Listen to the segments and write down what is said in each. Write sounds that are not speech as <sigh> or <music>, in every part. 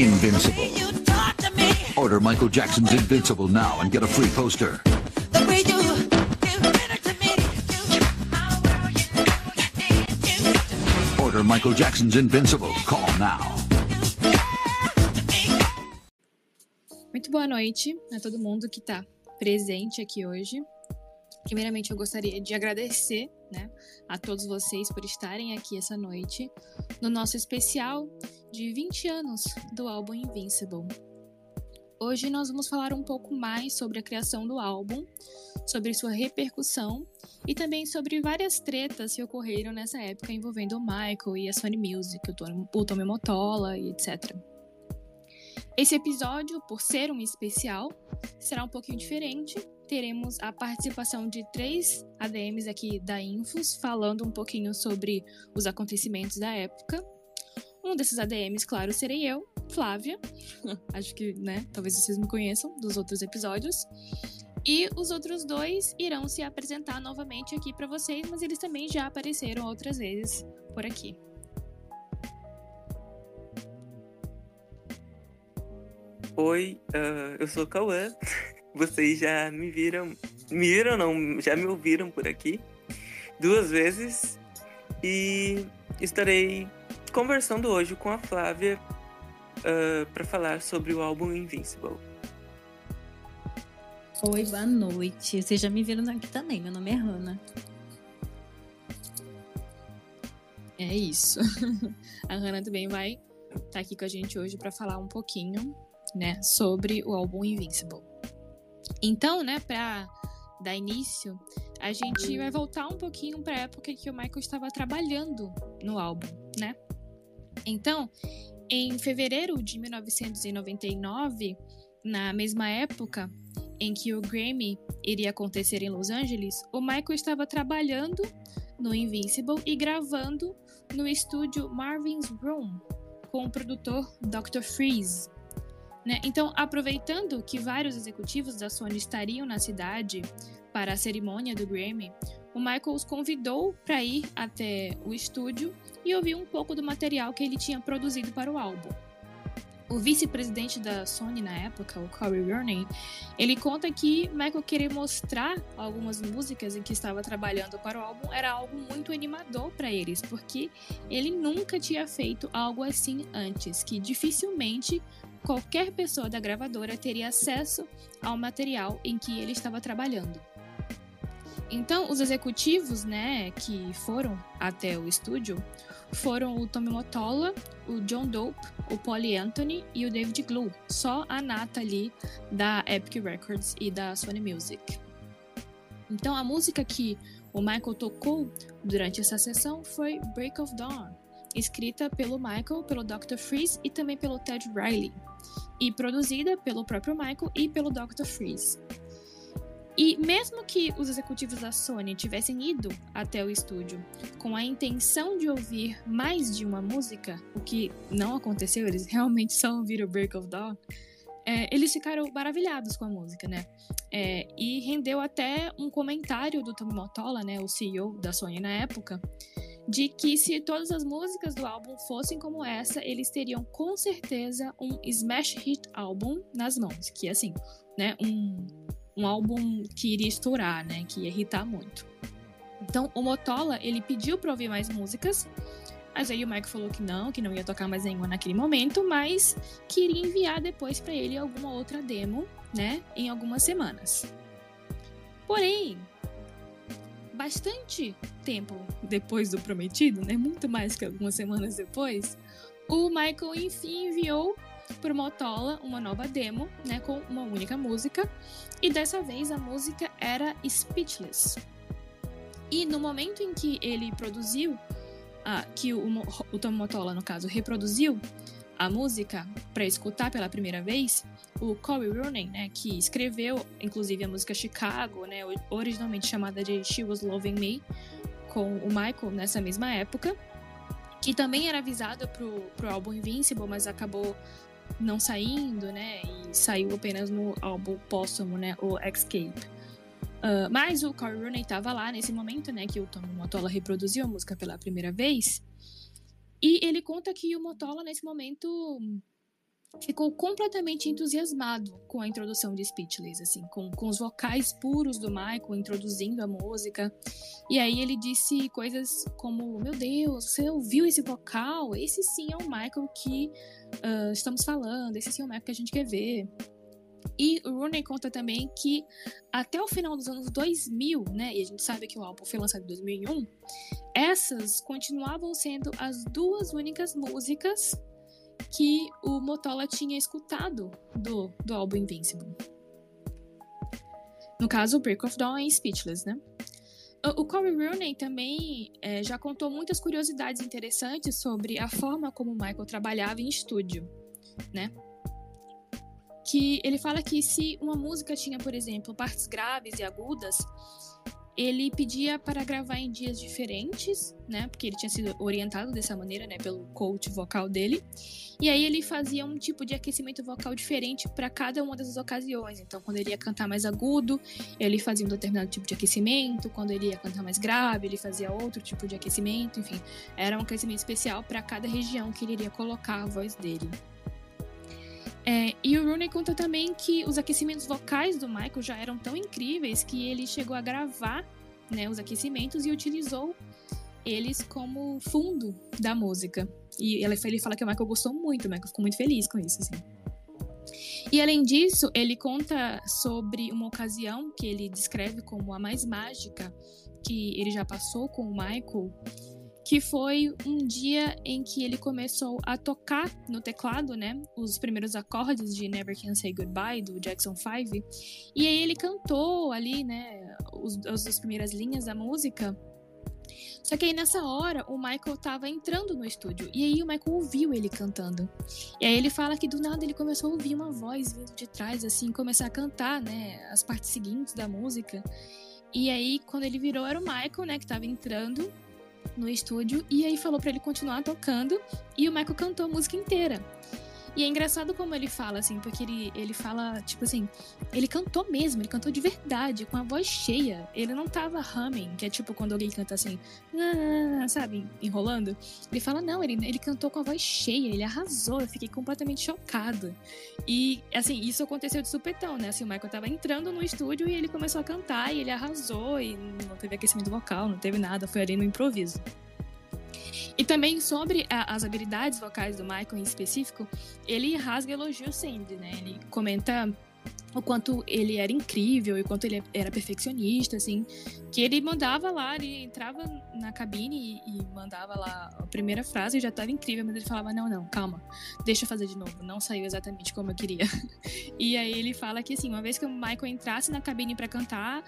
Invincible. Order Michael Jackson's Invincible now and get a free poster. Order Michael Jackson's Invincible. Call now. Muito boa noite a todo mundo que está presente aqui hoje. Primeiramente, eu gostaria de agradecer né, a todos vocês por estarem aqui essa noite no nosso especial de 20 anos do álbum Invincible. Hoje nós vamos falar um pouco mais sobre a criação do álbum, sobre sua repercussão e também sobre várias tretas que ocorreram nessa época envolvendo o Michael e a Sony Music, o Tommy Motola e etc. Esse episódio, por ser um especial, será um pouquinho diferente. Teremos a participação de três ADMs aqui da Infos, falando um pouquinho sobre os acontecimentos da época. Um desses ADMs, claro, serei eu, Flávia. <laughs> Acho que, né, talvez vocês me conheçam dos outros episódios. E os outros dois irão se apresentar novamente aqui para vocês, mas eles também já apareceram outras vezes por aqui. Oi, uh, eu sou Cauã. <laughs> Vocês já me viram. Me viram, não, já me ouviram por aqui duas vezes. E estarei conversando hoje com a Flávia uh, para falar sobre o álbum Invincible. Oi, boa noite. Vocês já me viram aqui também. Meu nome é Hannah. É isso. <laughs> A Hannah também vai estar tá aqui com a gente hoje para falar um pouquinho, né, sobre o álbum Invincible. Então, né, para dar início, a gente vai voltar um pouquinho para a época que o Michael estava trabalhando no álbum, né? Então, em fevereiro de 1999, na mesma época em que o Grammy iria acontecer em Los Angeles, o Michael estava trabalhando no Invincible e gravando no estúdio Marvin's Room com o produtor Dr. Freeze. Né? Então, aproveitando que vários executivos da Sony estariam na cidade para a cerimônia do Grammy, o Michael os convidou para ir até o estúdio e ouvir um pouco do material que ele tinha produzido para o álbum. O vice-presidente da Sony na época, o Corey Rooney, ele conta que Michael querer mostrar algumas músicas em que estava trabalhando para o álbum era algo muito animador para eles, porque ele nunca tinha feito algo assim antes, que dificilmente qualquer pessoa da gravadora teria acesso ao material em que ele estava trabalhando. Então, os executivos, né, que foram até o estúdio foram o Tommy Motola, o John Dope, o Polly Anthony e o David Glue. Só a nata ali da Epic Records e da Sony Music. Então, a música que o Michael tocou durante essa sessão foi Break of Dawn, escrita pelo Michael, pelo Dr. Freeze e também pelo Ted Riley, e produzida pelo próprio Michael e pelo Dr. Freeze. E mesmo que os executivos da Sony tivessem ido até o estúdio com a intenção de ouvir mais de uma música, o que não aconteceu, eles realmente só ouviram Break of Dawn, é, eles ficaram maravilhados com a música, né? É, e rendeu até um comentário do Tommy Motola, né, o CEO da Sony na época, de que se todas as músicas do álbum fossem como essa, eles teriam com certeza um smash hit álbum nas mãos, que assim, né, um um álbum que iria estourar, né? Que ia irritar muito. Então, o Motola, ele pediu pra ouvir mais músicas, mas aí o Mike falou que não, que não ia tocar mais nenhuma naquele momento, mas queria enviar depois para ele alguma outra demo, né? Em algumas semanas. Porém, bastante tempo depois do prometido, né? Muito mais que algumas semanas depois, o Michael enfim enviou pro Motola uma nova demo, né, com uma única música, e dessa vez a música era Speechless. E no momento em que ele produziu, ah, que o, o Tom Motola, no caso, reproduziu a música para escutar pela primeira vez, o Corey Rooney, né, que escreveu inclusive a música Chicago, né, originalmente chamada de She Was Loving Me, com o Michael nessa mesma época, que também era avisado pro, pro álbum Invincible, mas acabou não saindo, né? E saiu apenas no álbum póstumo, né? O Escape. Uh, mas o Corey Rooney estava lá nesse momento, né? Que o Tom Motola reproduziu a música pela primeira vez. E ele conta que o Motola, nesse momento, ficou completamente entusiasmado com a introdução de Speechless, assim, com, com os vocais puros do Michael introduzindo a música. E aí ele disse coisas como: Meu Deus, você ouviu esse vocal? Esse sim é o Michael que uh, estamos falando, esse sim é o Michael que a gente quer ver. E o Rooney conta também que até o final dos anos 2000, né, e a gente sabe que o álbum foi lançado em 2001, essas continuavam sendo as duas únicas músicas que o Motola tinha escutado do, do álbum Invincible. No caso, Break of Dawn e Speechless, né? O Corey Rooney também é, já contou muitas curiosidades interessantes sobre a forma como o Michael trabalhava em estúdio, né? Que ele fala que se uma música tinha, por exemplo, partes graves e agudas, ele pedia para gravar em dias diferentes, né? Porque ele tinha sido orientado dessa maneira, né? Pelo coach vocal dele. E aí ele fazia um tipo de aquecimento vocal diferente para cada uma dessas ocasiões. Então, quando ele ia cantar mais agudo, ele fazia um determinado tipo de aquecimento. Quando ele ia cantar mais grave, ele fazia outro tipo de aquecimento. Enfim, era um aquecimento especial para cada região que ele iria colocar a voz dele. É, e o Rooney conta também que os aquecimentos vocais do Michael já eram tão incríveis que ele chegou a gravar né, os aquecimentos e utilizou eles como fundo da música. E ele fala que o Michael gostou muito, o Michael ficou muito feliz com isso, assim. E além disso, ele conta sobre uma ocasião que ele descreve como a mais mágica que ele já passou com o Michael, que foi um dia em que ele começou a tocar no teclado, né, os primeiros acordes de Never Can Say Goodbye do Jackson 5, e aí ele cantou ali, né, os, as primeiras linhas da música. Só que aí nessa hora o Michael tava entrando no estúdio e aí o Michael ouviu ele cantando. E aí ele fala que do nada ele começou a ouvir uma voz vindo de trás assim, começar a cantar, né, as partes seguintes da música. E aí quando ele virou era o Michael, né, que tava entrando no estúdio e aí falou para ele continuar tocando e o Michael cantou a música inteira. E é engraçado como ele fala, assim, porque ele, ele fala, tipo assim, ele cantou mesmo, ele cantou de verdade, com a voz cheia. Ele não tava humming, que é tipo quando alguém canta assim, ah", sabe, enrolando. Ele fala, não, ele, ele cantou com a voz cheia, ele arrasou, eu fiquei completamente chocado. E, assim, isso aconteceu de supetão, né? Assim, o Michael tava entrando no estúdio e ele começou a cantar e ele arrasou e não teve aquecimento vocal, não teve nada, foi ali no improviso. E também sobre a, as habilidades vocais do Michael em específico, ele rasga elogios sempre, né? Ele comenta o quanto ele era incrível e o quanto ele era perfeccionista, assim, que ele mandava lá, ele entrava na cabine e, e mandava lá a primeira frase e já estava incrível, mas ele falava, não, não, calma, deixa eu fazer de novo, não saiu exatamente como eu queria. <laughs> e aí ele fala que, assim, uma vez que o Michael entrasse na cabine para cantar,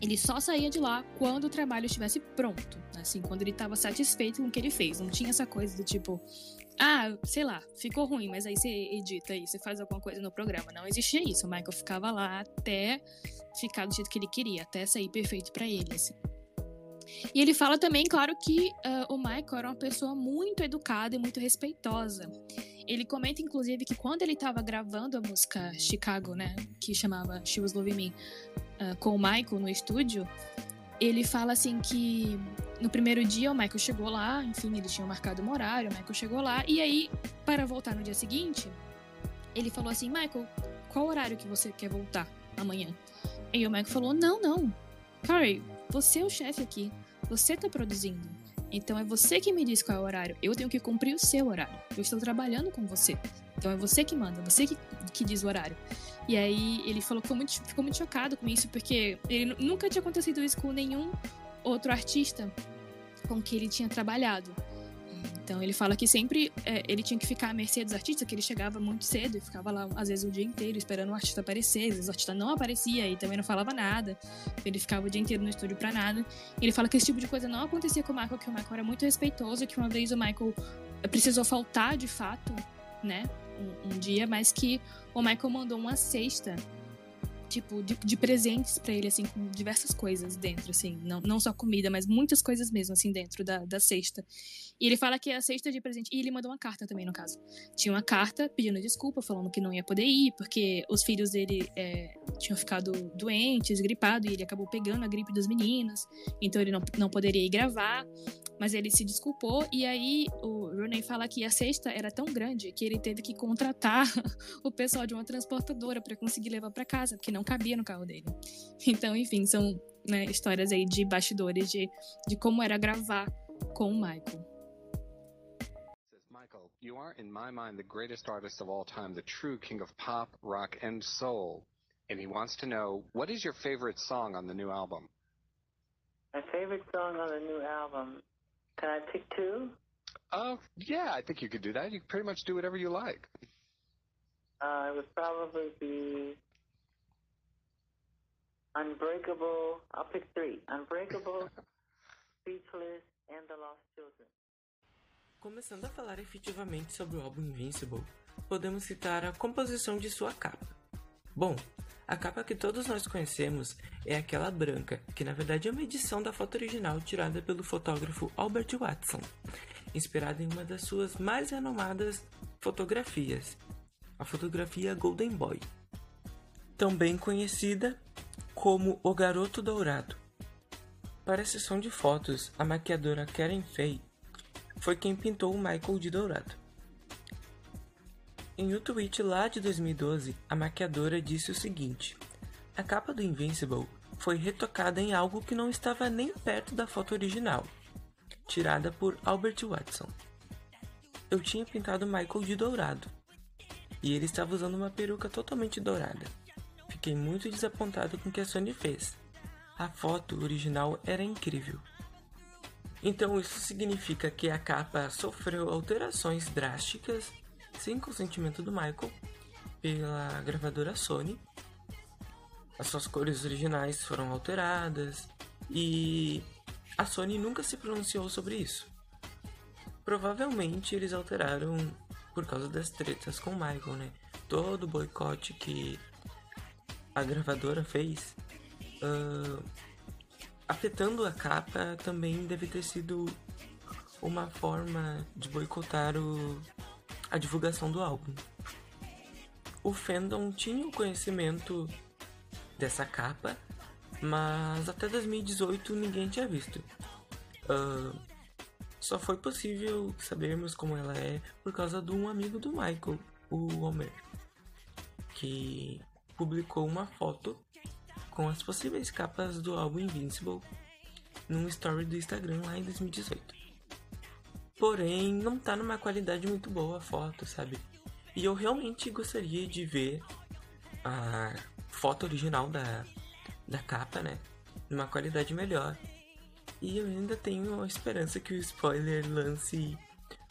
ele só saía de lá quando o trabalho estivesse pronto, assim, quando ele estava satisfeito com o que ele fez. Não tinha essa coisa do tipo, ah, sei lá, ficou ruim, mas aí você edita aí, você faz alguma coisa no programa. Não existia isso. O Michael ficava lá até ficar do jeito que ele queria, até sair perfeito para ele, assim. E ele fala também, claro, que uh, o Michael era uma pessoa muito educada e muito respeitosa. Ele comenta, inclusive, que quando ele estava gravando a música Chicago, né, que chamava She Was Loving Me, uh, com o Michael no estúdio, ele fala assim que no primeiro dia o Michael chegou lá, enfim, eles tinham marcado um horário, o Michael chegou lá, e aí, para voltar no dia seguinte, ele falou assim: Michael, qual horário que você quer voltar amanhã? E o Michael falou: Não, não. Corey, você é o chefe aqui. Você tá produzindo. Então é você que me diz qual é o horário. Eu tenho que cumprir o seu horário. Eu estou trabalhando com você. Então é você que manda, você que, que diz o horário. E aí ele falou que muito, ficou muito chocado com isso, porque ele nunca tinha acontecido isso com nenhum outro artista com que ele tinha trabalhado. Então ele fala que sempre é, ele tinha que ficar à mercê dos artistas, que ele chegava muito cedo e ficava lá, às vezes, o dia inteiro esperando o artista aparecer. Às vezes o artista não aparecia e também não falava nada. Ele ficava o dia inteiro no estúdio pra nada. Ele fala que esse tipo de coisa não acontecia com o Michael, que o Michael era muito respeitoso, que uma vez o Michael precisou faltar de fato, né? Um, um dia, mas que o Michael mandou uma cesta tipo, de, de presentes para ele, assim, com diversas coisas dentro, assim. Não, não só comida, mas muitas coisas mesmo, assim, dentro da, da cesta. E ele fala que a cesta de presente. E ele mandou uma carta também, no caso. Tinha uma carta pedindo desculpa, falando que não ia poder ir, porque os filhos dele é, tinham ficado doentes, gripados, e ele acabou pegando a gripe dos meninos. Então ele não, não poderia ir gravar. Mas ele se desculpou, e aí o Rooney fala que a cesta era tão grande que ele teve que contratar <laughs> o pessoal de uma transportadora para conseguir levar para casa, porque não cabia no carro dele. Então, enfim, são né, histórias aí de bastidores de, de como era gravar com o Michael. You are, in my mind, the greatest artist of all time, the true king of pop, rock, and soul. And he wants to know what is your favorite song on the new album? My favorite song on the new album. Can I pick two? Uh, yeah, I think you could do that. You can pretty much do whatever you like. Uh, it would probably be Unbreakable. I'll pick three Unbreakable, <laughs> Speechless, and The Lost Children. Começando a falar efetivamente sobre o álbum Invincible, podemos citar a composição de sua capa. Bom, a capa que todos nós conhecemos é aquela branca, que na verdade é uma edição da foto original tirada pelo fotógrafo Albert Watson, inspirada em uma das suas mais renomadas fotografias, a fotografia Golden Boy, também conhecida como O Garoto Dourado. Para a sessão de fotos, a maquiadora Karen Fay foi quem pintou o Michael de dourado. Em um tweet lá de 2012, a maquiadora disse o seguinte: A capa do Invincible foi retocada em algo que não estava nem perto da foto original, tirada por Albert Watson. Eu tinha pintado Michael de dourado, e ele estava usando uma peruca totalmente dourada. Fiquei muito desapontado com o que a Sony fez. A foto original era incrível. Então isso significa que a capa sofreu alterações drásticas, sem consentimento do Michael, pela gravadora Sony. As suas cores originais foram alteradas e a Sony nunca se pronunciou sobre isso. Provavelmente eles alteraram por causa das tretas com o Michael, né? Todo o boicote que a gravadora fez, uh, afetando a capa, também deve ter sido uma forma de boicotar o, a divulgação do álbum. O fandom tinha o conhecimento dessa capa, mas até 2018 ninguém tinha visto. Uh, só foi possível sabermos como ela é por causa de um amigo do Michael, o Homer, que publicou uma foto com as possíveis capas do álbum Invincible num story do Instagram lá em 2018. Porém, não tá numa qualidade muito boa a foto, sabe? E eu realmente gostaria de ver a foto original da, da capa, né? Numa qualidade melhor. E eu ainda tenho a esperança que o spoiler lance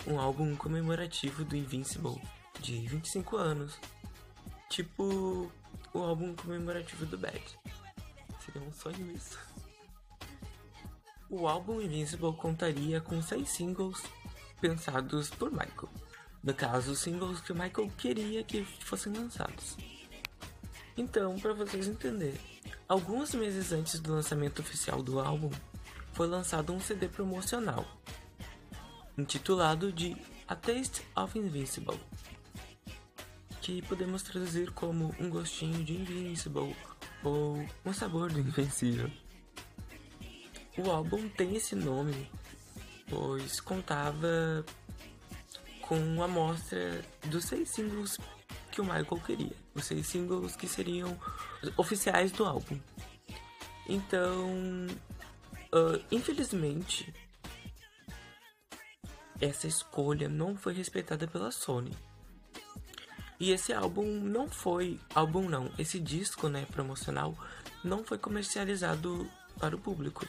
um álbum comemorativo do Invincible de 25 anos. Tipo o álbum comemorativo do Bad. Seria um sonho isso. O álbum Invincible contaria com seis singles pensados por Michael. No caso, singles que Michael queria que fossem lançados. Então, para vocês entenderem, alguns meses antes do lançamento oficial do álbum, foi lançado um CD promocional, intitulado de A Taste of Invincible, que podemos traduzir como um gostinho de Invincible ou um sabor do Invencível. O álbum tem esse nome pois contava com uma amostra dos seis singles que o Michael queria, os seis singles que seriam oficiais do álbum. Então, uh, infelizmente, essa escolha não foi respeitada pela Sony. E esse álbum não foi. Álbum não, esse disco né, promocional não foi comercializado para o público.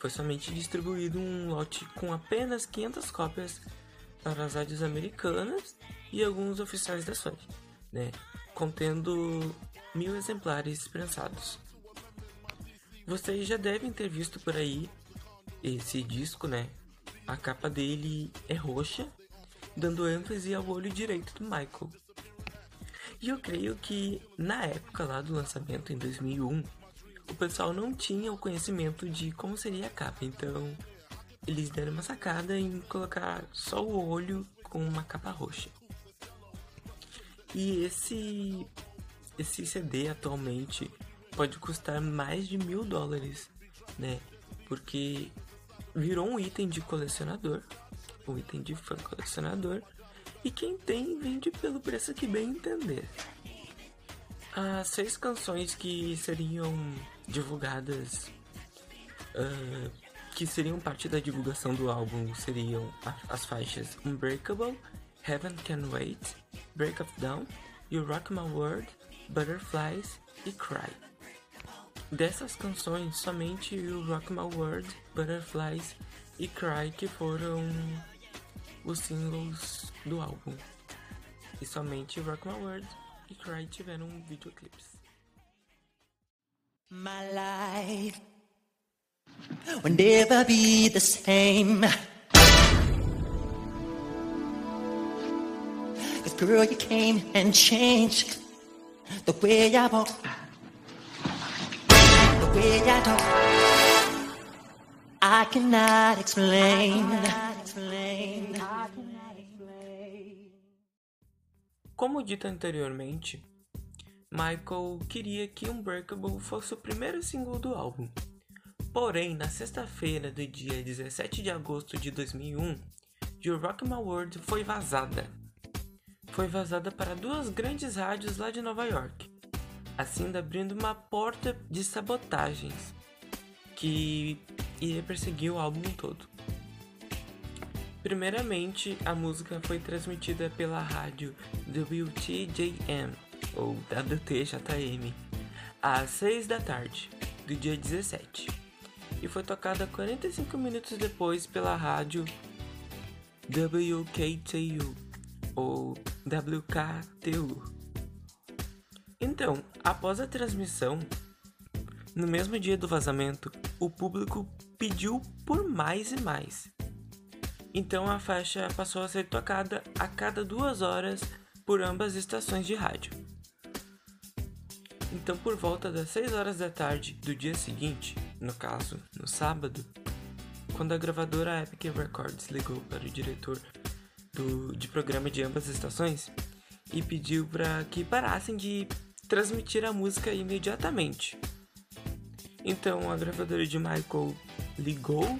Foi somente distribuído um lote com apenas 500 cópias para as rádios americanas e alguns oficiais da Sony, né, contendo mil exemplares prensados. Vocês já devem ter visto por aí esse disco, né? A capa dele é roxa, dando ênfase ao olho direito do Michael. E eu creio que na época lá do lançamento, em 2001, o pessoal não tinha o conhecimento de como seria a capa. Então, eles deram uma sacada em colocar só o olho com uma capa roxa. E esse, esse CD atualmente pode custar mais de mil dólares, né? Porque virou um item de colecionador, um item de fã colecionador, e quem tem vende pelo preço que bem entender. As seis canções que seriam divulgadas, uh, que seriam parte da divulgação do álbum, seriam as faixas Unbreakable, Heaven Can Wait, Break of Dawn, You Rock My World, Butterflies e Cry. Dessas canções, somente o Rock My World, Butterflies e Cry que foram os singles do álbum. E somente Rock My World e Cry tiveram videoclips. My life will never be the same. Cause girl, you came and changed the way I walk, the way I talk. I cannot explain. Como dito anteriormente, Michael queria que Unbreakable fosse o primeiro single do álbum. Porém, na sexta-feira do dia 17 de agosto de 2001, You Rock My World foi vazada. Foi vazada para duas grandes rádios lá de Nova York, assim abrindo uma porta de sabotagens que iria perseguir o álbum todo. Primeiramente, a música foi transmitida pela rádio WTJM, ou WTJM, às 6 da tarde do dia 17, e foi tocada 45 minutos depois pela rádio WKTU, ou WKTU. Então, após a transmissão, no mesmo dia do vazamento, o público pediu por mais e mais. Então a faixa passou a ser tocada a cada duas horas por ambas estações de rádio. Então, por volta das 6 horas da tarde do dia seguinte, no caso, no sábado, quando a gravadora Epic Records ligou para o diretor do, de programa de ambas estações e pediu para que parassem de transmitir a música imediatamente. Então a gravadora de Michael ligou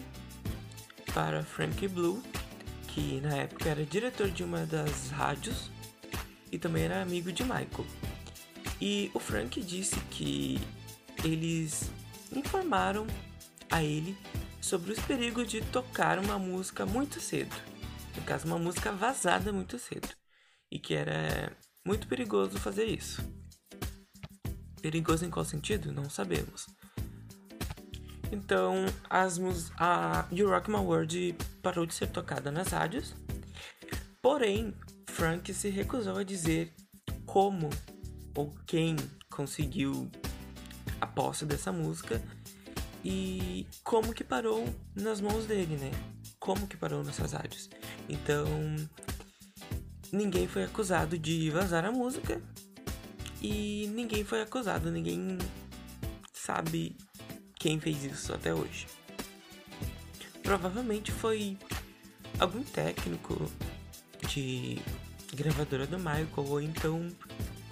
para Frank Blue, que na época era diretor de uma das rádios e também era amigo de Michael. E o Frank disse que eles informaram a ele sobre os perigos de tocar uma música muito cedo. No caso, uma música vazada muito cedo. E que era muito perigoso fazer isso. Perigoso em qual sentido? Não sabemos. Então, as a You Rock My World parou de ser tocada nas rádios. Porém, Frank se recusou a dizer como ou quem conseguiu a posse dessa música e como que parou nas mãos dele, né? Como que parou nessas rádios. Então, ninguém foi acusado de vazar a música e ninguém foi acusado, ninguém sabe quem fez isso até hoje. Provavelmente foi algum técnico de gravadora do Michael ou então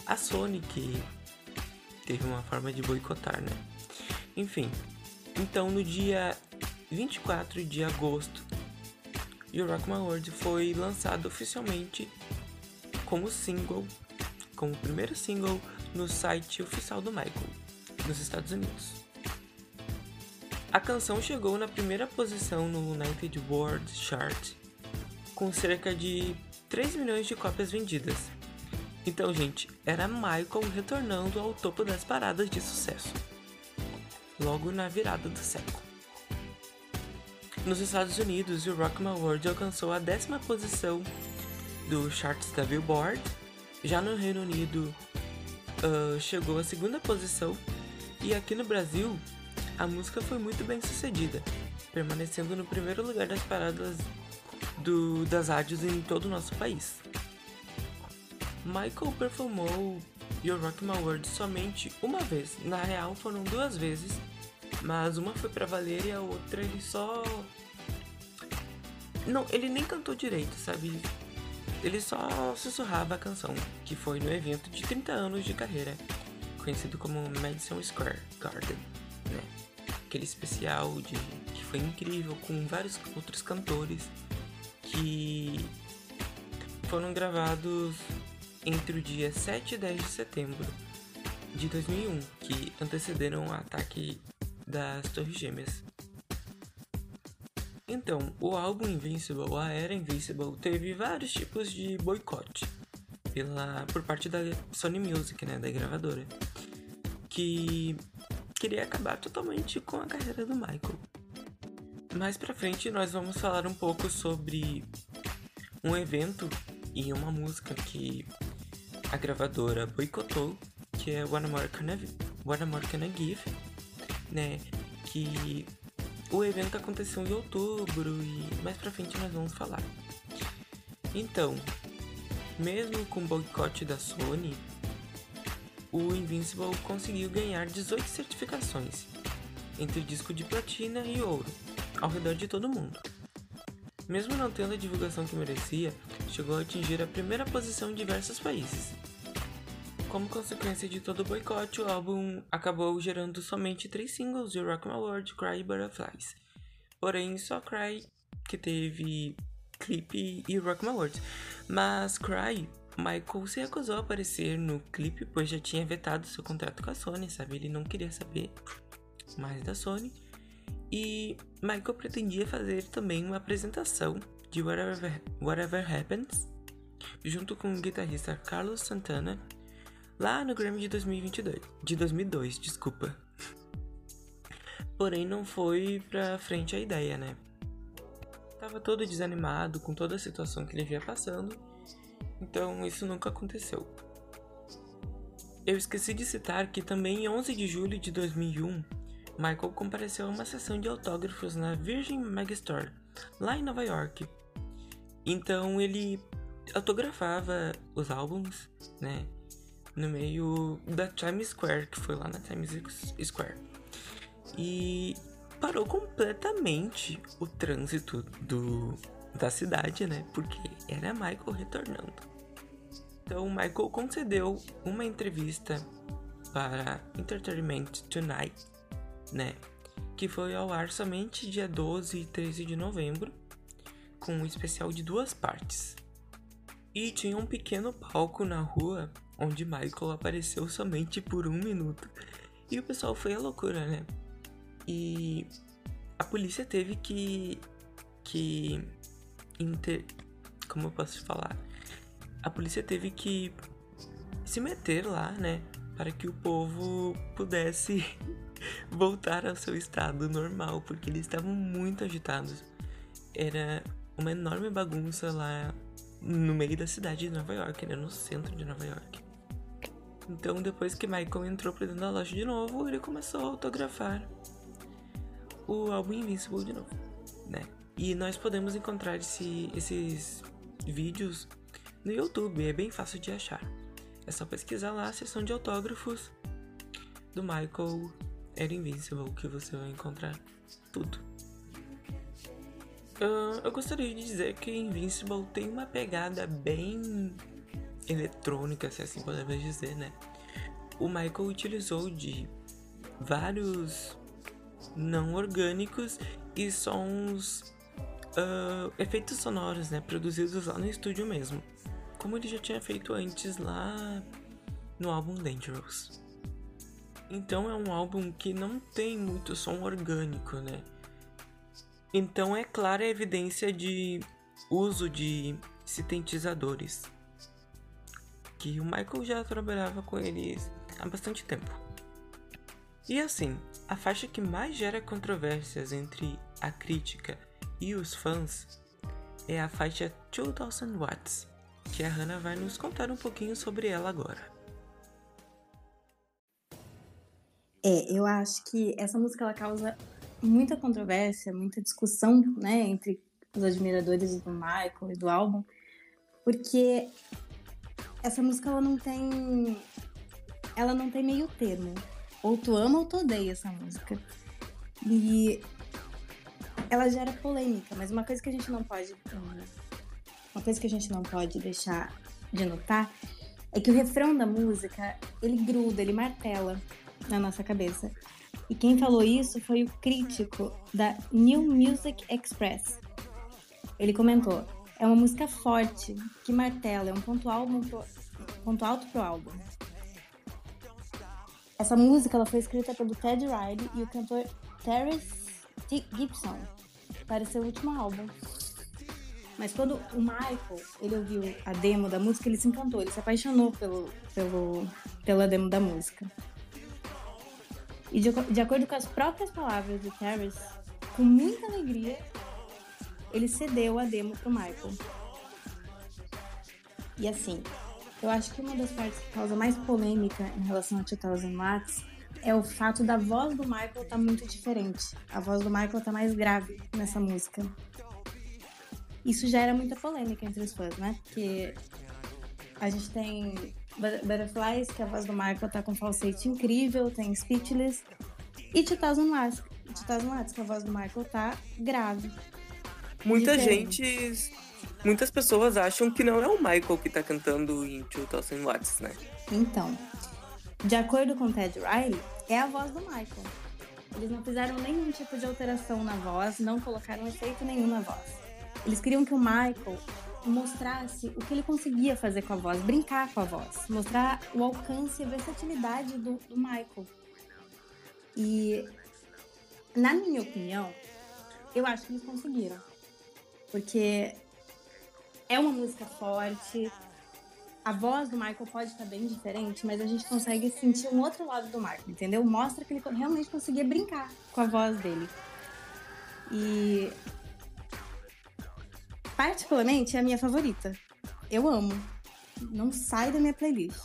a Sony que teve uma forma de boicotar, né? Enfim, então no dia 24 de agosto, Rock My World foi lançado oficialmente como single, como primeiro single no site oficial do Michael, nos Estados Unidos. A canção chegou na primeira posição no United World Chart, com cerca de 3 milhões de cópias vendidas. Então, gente, era Michael retornando ao topo das paradas de sucesso, logo na virada do século. Nos Estados Unidos, o Rock My World alcançou a décima posição do charts da Billboard. Já no Reino Unido, uh, chegou à segunda posição. E aqui no Brasil, a música foi muito bem sucedida, permanecendo no primeiro lugar das paradas do, das rádios em todo o nosso país. Michael performou You Rock My World somente uma vez. Na real, foram duas vezes, mas uma foi pra valer e a outra ele só. Não, ele nem cantou direito, sabe? Ele só sussurrava a canção, que foi no evento de 30 anos de carreira, conhecido como Madison Square Garden, né? Aquele especial de que foi incrível com vários outros cantores que foram gravados entre o dia 7 e 10 de setembro de 2001, que antecederam o ataque das Torres Gêmeas. Então, o álbum Invincible, a era Invincible, teve vários tipos de boicote pela, por parte da Sony Music, né, da gravadora, que queria acabar totalmente com a carreira do Michael. Mais pra frente nós vamos falar um pouco sobre um evento e uma música que a gravadora boicotou, que é One More Can I, One More Can I Give, né? Que o evento aconteceu em outubro e mais pra frente nós vamos falar. Então, mesmo com o boicote da Sony, o Invincible conseguiu ganhar 18 certificações, entre disco de platina e ouro, ao redor de todo o mundo. Mesmo não tendo a divulgação que merecia, chegou a atingir a primeira posição em diversos países. Como consequência de todo o boicote, o álbum acabou gerando somente três singles de Rock My World, Cry e Butterflies. Porém, só Cry que teve clipe e Rock My World. Mas Cry, Michael se recusou a aparecer no clipe, pois já tinha vetado seu contrato com a Sony, sabe? Ele não queria saber mais da Sony. E Michael pretendia fazer também uma apresentação de Whatever, Whatever Happens, junto com o guitarrista Carlos Santana lá no Grammy de 2022, de 2002, desculpa. Porém, não foi pra frente a ideia, né? Tava todo desanimado com toda a situação que ele vinha passando, então isso nunca aconteceu. Eu esqueci de citar que também em 11 de julho de 2001, Michael compareceu a uma sessão de autógrafos na Virgin Megastore, lá em Nova York. Então ele autografava os álbuns, né? no meio da Times Square, que foi lá na Times Square. E parou completamente o trânsito do, da cidade, né? Porque era Michael retornando. Então, Michael concedeu uma entrevista para Entertainment Tonight, né? Que foi ao ar somente dia 12 e 13 de novembro, com um especial de duas partes. E tinha um pequeno palco na rua onde Michael apareceu somente por um minuto. E o pessoal foi a loucura, né? E a polícia teve que. que. Inter... Como eu posso falar? A polícia teve que se meter lá, né? Para que o povo pudesse <laughs> voltar ao seu estado normal, porque eles estavam muito agitados. Era uma enorme bagunça lá no meio da cidade de Nova York, né? No centro de Nova York. Então, depois que Michael entrou pra dentro da loja de novo, ele começou a autografar o álbum Invincible de novo, né? E nós podemos encontrar esse, esses vídeos no YouTube, é bem fácil de achar. É só pesquisar lá a seção de autógrafos do Michael Era Invincible que você vai encontrar tudo. Uh, eu gostaria de dizer que Invincible tem uma pegada bem eletrônica, se assim podemos dizer, né? O Michael utilizou de vários não orgânicos e sons uh, efeitos sonoros, né, produzidos lá no estúdio mesmo, como ele já tinha feito antes lá no álbum Dangerous. Então é um álbum que não tem muito som orgânico, né? Então é clara a evidência de uso de sintetizadores que o Michael já trabalhava com eles há bastante tempo. E assim, a faixa que mais gera controvérsias entre a crítica e os fãs é a faixa 2000 Watts, que a Hannah vai nos contar um pouquinho sobre ela agora. É, eu acho que essa música ela causa muita controvérsia, muita discussão, né, entre os admiradores do Michael e do álbum, porque essa música ela não tem. Ela não tem meio termo. Ou tu ama ou tu odeia essa música. E ela gera polêmica, mas uma coisa que a gente não pode. Uma coisa que a gente não pode deixar de notar é que o refrão da música ele gruda, ele martela na nossa cabeça. E quem falou isso foi o crítico da New Music Express. Ele comentou: é uma música forte, que martela, é um ponto alto pro, ponto alto pro álbum. Essa música ela foi escrita pelo Ted Riley e o cantor Terence Gibson para seu último álbum. Mas quando o Michael ele ouviu a demo da música, ele se encantou, ele se apaixonou pelo, pelo, pela demo da música. E de, de acordo com as próprias palavras de Terence, com muita alegria, ele cedeu a demo pro Michael. E assim, eu acho que uma das partes que causa mais polêmica em relação a 2000 Watts é o fato da voz do Michael tá muito diferente. A voz do Michael tá mais grave nessa música. Isso gera muita polêmica entre os fãs, né? Porque a gente tem Butterflies, que a voz do Michael tá com falsete incrível, tem Speechless. E 2000 Watts, 2000 Watts, que a voz do Michael tá grave. Muita gente. Muitas pessoas acham que não é o Michael que tá cantando em 2000 Watts, né? Então, de acordo com Ted Riley, é a voz do Michael. Eles não fizeram nenhum tipo de alteração na voz, não colocaram efeito nenhum na voz. Eles queriam que o Michael mostrasse o que ele conseguia fazer com a voz, brincar com a voz, mostrar o alcance e a versatilidade do, do Michael. E, na minha opinião, eu acho que eles conseguiram. Porque é uma música forte, a voz do Michael pode estar bem diferente, mas a gente consegue sentir um outro lado do Michael, entendeu? Mostra que ele realmente conseguia brincar com a voz dele. E particularmente é a minha favorita. Eu amo. Não sai da minha playlist.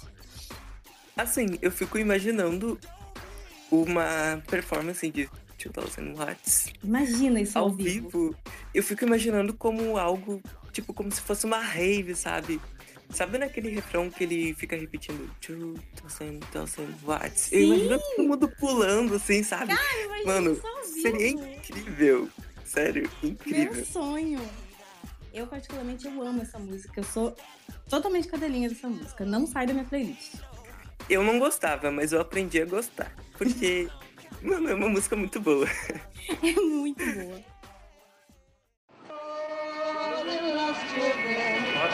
Assim, eu fico imaginando uma performance de 2000 Watts. Imagina isso ao, ao vivo. vivo. Eu fico imaginando como algo, tipo, como se fosse uma rave, sabe? Sabe naquele refrão que ele fica repetindo 2000, 2000 watts? Sim. Eu imagino todo mundo pulando assim, sabe? Cara, Mano, seria incrível. Sério, incrível. Meu sonho. Eu, particularmente, eu amo essa música. Eu sou totalmente cadelinha dessa música. Não sai da minha playlist. Eu não gostava, mas eu aprendi a gostar. Porque, <laughs> mano, é uma música muito boa. É muito boa.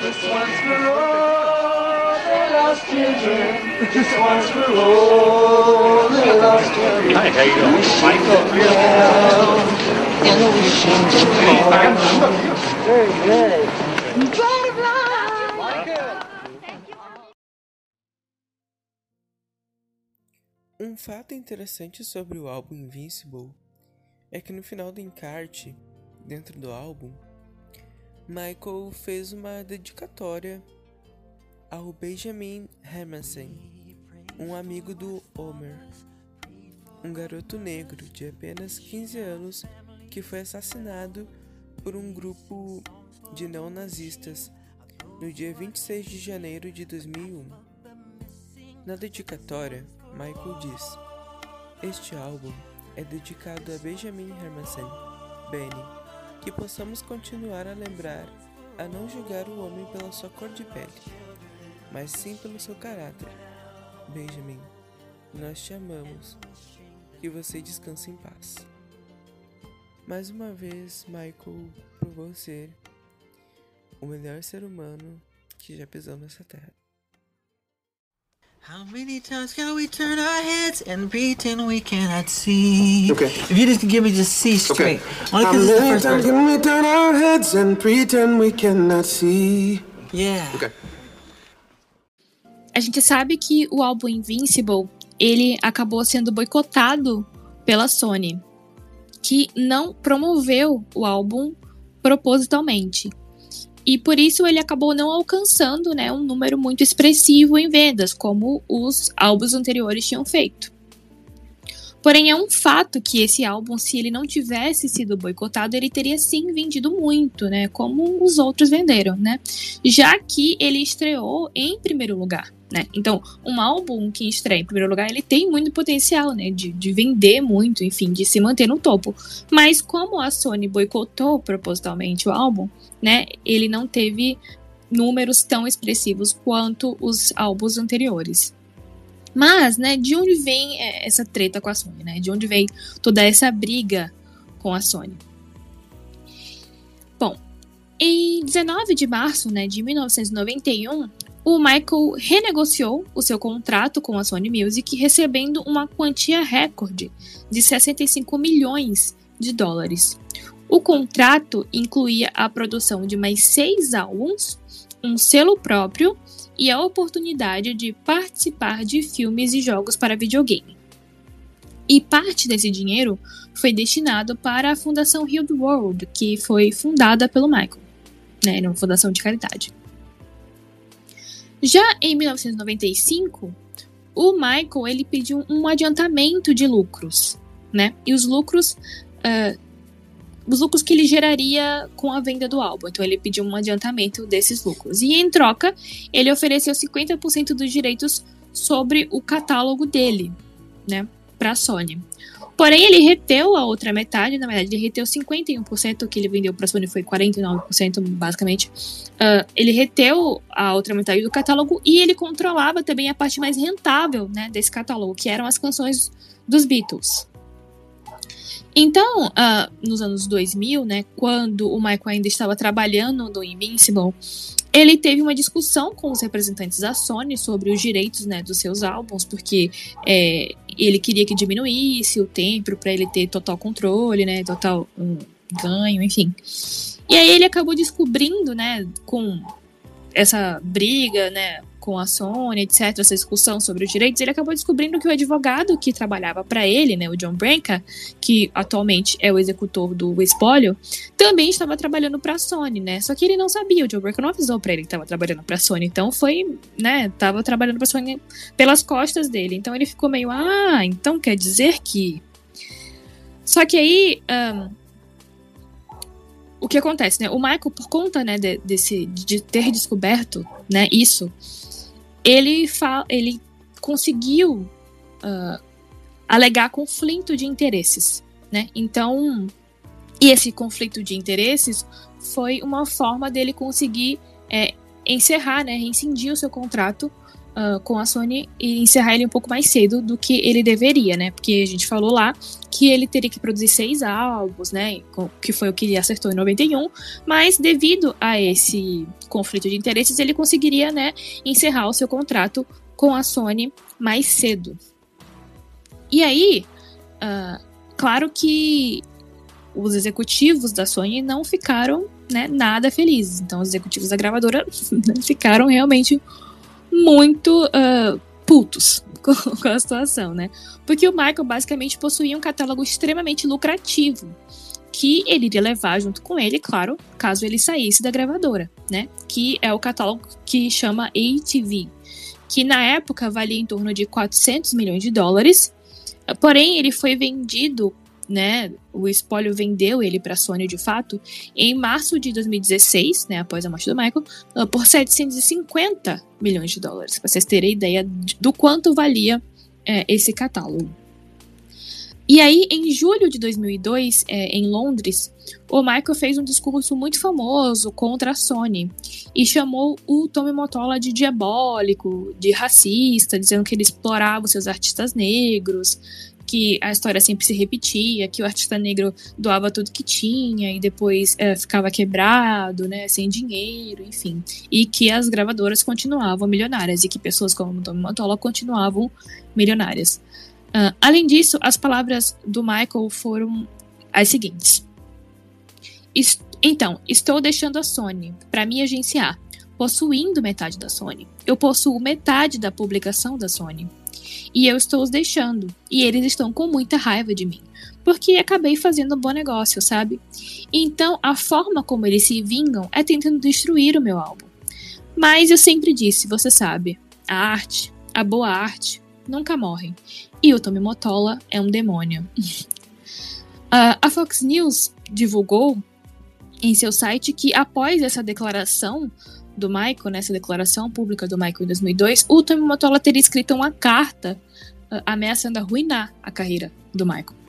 This one's for all the lost children. This one's for all the lost children. Hi, how you doing? Michael. Very good. Um fato interessante sobre o álbum Invincible é que no final do encarte, dentro do álbum, Michael fez uma dedicatória ao Benjamin Hermansen, um amigo do Homer, um garoto negro de apenas 15 anos que foi assassinado por um grupo de não-nazistas no dia 26 de janeiro de 2001. Na dedicatória, Michael diz: Este álbum é dedicado a Benjamin Hermansen, Benny, que possamos continuar a lembrar a não julgar o homem pela sua cor de pele, mas sim pelo seu caráter. Benjamin, nós te amamos. Que você descanse em paz. Mais uma vez, Michael provou ser o melhor ser humano que já pisou nessa terra. How many times can we turn our heads and pretend we cannot see? Okay. If you just give me just C straight. Only How many times can we turn our heads and pretend we cannot see? Yeah. Okay. A gente sabe que o álbum Invincible, ele acabou sendo boicotado pela Sony, que não promoveu o álbum propositalmente. E por isso ele acabou não alcançando né, um número muito expressivo em vendas, como os álbuns anteriores tinham feito. Porém, é um fato que esse álbum, se ele não tivesse sido boicotado, ele teria sim vendido muito, né? Como os outros venderam, né? Já que ele estreou em primeiro lugar. Né? Então, um álbum que estreia em primeiro lugar, ele tem muito potencial, né? De, de vender muito, enfim, de se manter no topo. Mas como a Sony boicotou propositalmente o álbum, né? Ele não teve números tão expressivos quanto os álbuns anteriores. Mas, né, de onde vem é, essa treta com a Sony, né? De onde vem toda essa briga com a Sony? Bom, em 19 de março, né, de 1991, o Michael renegociou o seu contrato com a Sony Music, recebendo uma quantia recorde de 65 milhões de dólares. O contrato incluía a produção de mais seis álbuns, um selo próprio e a oportunidade de participar de filmes e jogos para videogame. E parte desse dinheiro foi destinado para a Fundação Healed World, que foi fundada pelo Michael, né, uma fundação de caridade. Já em 1995, o Michael ele pediu um adiantamento de lucros, né? E os lucros, uh, os lucros que ele geraria com a venda do álbum. Então ele pediu um adiantamento desses lucros. E em troca, ele ofereceu 50% dos direitos sobre o catálogo dele, né, para a Sony. Porém, ele reteu a outra metade, na verdade, ele reteu 51%, o que ele vendeu para a Sony foi 49%, basicamente. Uh, ele reteu a outra metade do catálogo e ele controlava também a parte mais rentável né, desse catálogo, que eram as canções dos Beatles. Então, uh, nos anos 2000, né, quando o Michael ainda estava trabalhando no Invincible, ele teve uma discussão com os representantes da Sony sobre os direitos né, dos seus álbuns, porque é, ele queria que diminuísse o tempo para ele ter total controle, né, total um, ganho, enfim. E aí ele acabou descobrindo, né, com essa briga, né, com a Sony, etc., essa discussão sobre os direitos, ele acabou descobrindo que o advogado que trabalhava para ele, né, o John Branca, que atualmente é o executor do espólio, também estava trabalhando para a Sony, né? Só que ele não sabia, o John Branca não avisou para ele que estava trabalhando para a Sony, então foi, né, tava trabalhando para a Sony pelas costas dele. Então ele ficou meio, ah, então quer dizer que só que aí um, o que acontece, né? O Michael, por conta, né, de, desse, de ter descoberto, né, isso, ele, ele conseguiu uh, alegar conflito de interesses, né? Então, e esse conflito de interesses foi uma forma dele conseguir é, encerrar, né, rescindir o seu contrato uh, com a Sony e encerrar ele um pouco mais cedo do que ele deveria, né? Porque a gente falou lá que ele teria que produzir seis álbuns, né? Que foi o que ele acertou em 91, mas devido a esse conflito de interesses, ele conseguiria, né, encerrar o seu contrato com a Sony mais cedo. E aí, uh, claro que os executivos da Sony não ficaram né, nada felizes. Então, os executivos da gravadora <laughs> ficaram realmente muito uh, putos <laughs> com, com a situação, né? Porque o Michael basicamente possuía um catálogo extremamente lucrativo que ele iria levar junto com ele, claro, caso ele saísse da gravadora, né? Que é o catálogo que chama ATV, que na época valia em torno de 400 milhões de dólares. Porém, ele foi vendido né, o espólio vendeu ele para a Sony de fato em março de 2016, né, após a morte do Michael, ah, por 750 milhões de dólares, para vocês terem ideia do quanto valia é, esse catálogo. E aí, em julho de 2002, é, em Londres, o Michael fez um discurso muito famoso contra a Sony e chamou o Tommy Mottola de diabólico, de racista, dizendo que ele explorava os seus artistas negros, que a história sempre se repetia, que o artista negro doava tudo que tinha e depois é, ficava quebrado, né, sem dinheiro, enfim, e que as gravadoras continuavam milionárias e que pessoas como Tommy Mottola continuavam milionárias. Uh, além disso, as palavras do Michael foram as seguintes: Est então, estou deixando a Sony para me agenciar, possuindo metade da Sony. Eu possuo metade da publicação da Sony e eu estou os deixando. E eles estão com muita raiva de mim. Porque acabei fazendo um bom negócio, sabe? Então, a forma como eles se vingam é tentando destruir o meu álbum. Mas eu sempre disse, você sabe, a arte, a boa arte, nunca morrem. E o Tommy Motola é um demônio. <laughs> Ah, a Fox News divulgou em seu site que após essa declaração do Michael, nessa declaração pública do Michael em 2002, o Tommy Motola teria escrito uma carta uh, ameaçando arruinar a carreira do Michael.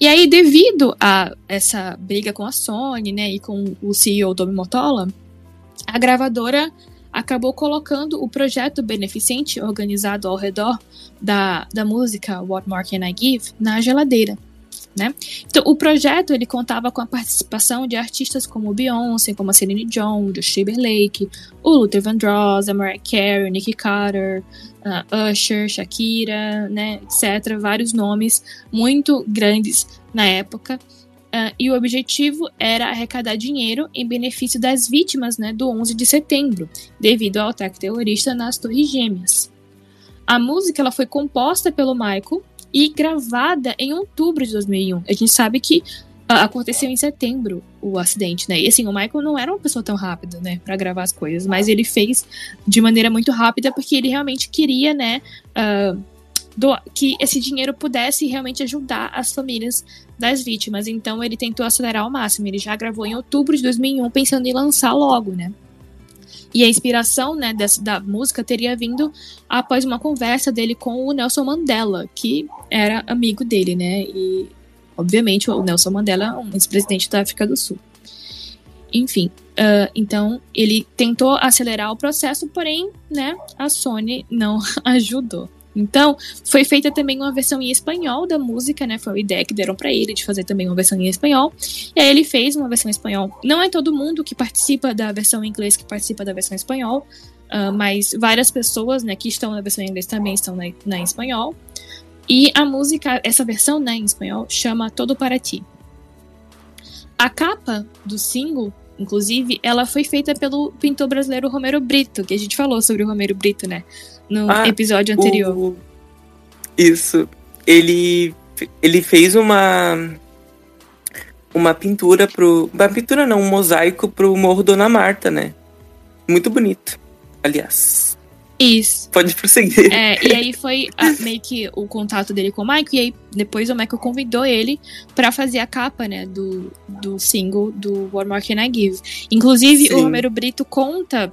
E aí, devido a essa briga com a Sony, né, e com o CEO Tommy Motola, a gravadora acabou colocando o projeto beneficente organizado ao redor da, da música What More Can I Give na geladeira. Né? Então, o projeto ele contava com a participação de artistas como Beyoncé, como a Celine Dion, Justin Timberlake, o Luther Vandross, a Mariah Carey, Nicky Carter, uh, Usher, Shakira, né, etc. Vários nomes muito grandes na época. Uh, e o objetivo era arrecadar dinheiro em benefício das vítimas né, do 11 de setembro, devido ao ataque terrorista nas Torres Gêmeas. A música ela foi composta pelo Michael e gravada em outubro de 2001. A gente sabe que uh, aconteceu em setembro o acidente, né? E assim, o Michael não era uma pessoa tão rápida, né, para gravar as coisas, mas ele fez de maneira muito rápida porque ele realmente queria, né, uh, do, que esse dinheiro pudesse realmente ajudar as famílias das vítimas. Então ele tentou acelerar ao máximo. Ele já gravou em outubro de 2001, pensando em lançar logo, né? E a inspiração né, dessa, da música teria vindo após uma conversa dele com o Nelson Mandela, que era amigo dele, né? E, obviamente, o Nelson Mandela é um ex-presidente da África do Sul. Enfim, uh, então ele tentou acelerar o processo, porém, né, a Sony não <laughs> ajudou. Então, foi feita também uma versão em espanhol da música, né? Foi a ideia que deram para ele de fazer também uma versão em espanhol. E aí ele fez uma versão em espanhol. Não é todo mundo que participa da versão em inglês que participa da versão em espanhol, uh, mas várias pessoas, né, que estão na versão em inglês também estão na, na em espanhol. E a música, essa versão, né, em espanhol, chama Todo para Ti. A capa do single Inclusive, ela foi feita pelo pintor brasileiro Romero Brito, que a gente falou sobre o Romero Brito, né? No Ah, episódio anterior. o- Isso. Ele, ele fez uma. Uma pintura pro. Uma pintura não, um mosaico pro Morro Dona Marta, né? Muito bonito. Aliás. Isso. Pode prosseguir. É, e aí foi ah, meio que o contato dele com o Michael, e aí depois o Michael convidou ele pra fazer a capa, né, do, do single do What More Can I Give. Inclusive, Sim. o Romero Brito conta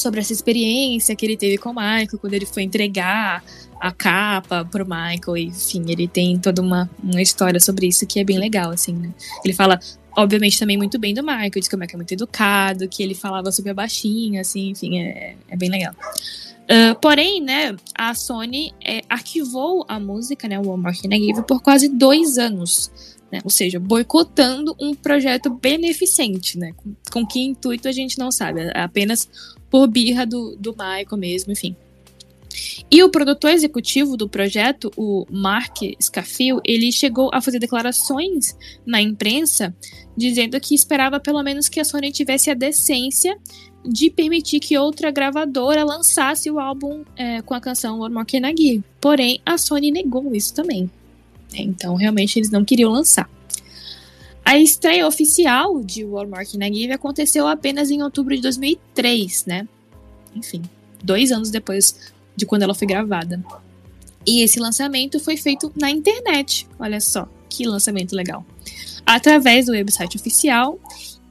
sobre essa experiência que ele teve com o Michael, quando ele foi entregar a capa pro Michael, enfim, ele tem toda uma, uma história sobre isso que é bem legal, assim, né. Ele fala, obviamente, também muito bem do Michael, diz que o Michael é muito educado, que ele falava super baixinho, assim, enfim, é, é bem legal. Uh, porém, né, a Sony é, arquivou a música, né, o I Give, por quase dois anos. Né, ou seja, boicotando um projeto beneficente, né? Com, com que intuito a gente não sabe, é apenas por birra do, do Michael mesmo, enfim. E o produtor executivo do projeto, o Mark Scafield, ele chegou a fazer declarações na imprensa dizendo que esperava pelo menos que a Sony tivesse a decência de permitir que outra gravadora lançasse o álbum é, com a canção One More Can. Porém, a Sony negou isso também. Então, realmente, eles não queriam lançar. A estreia oficial de Can I Give aconteceu apenas em outubro de 2003, né? Enfim, dois anos depois de quando ela foi gravada. E esse lançamento foi feito na internet. Olha só, que lançamento legal. Através do website oficial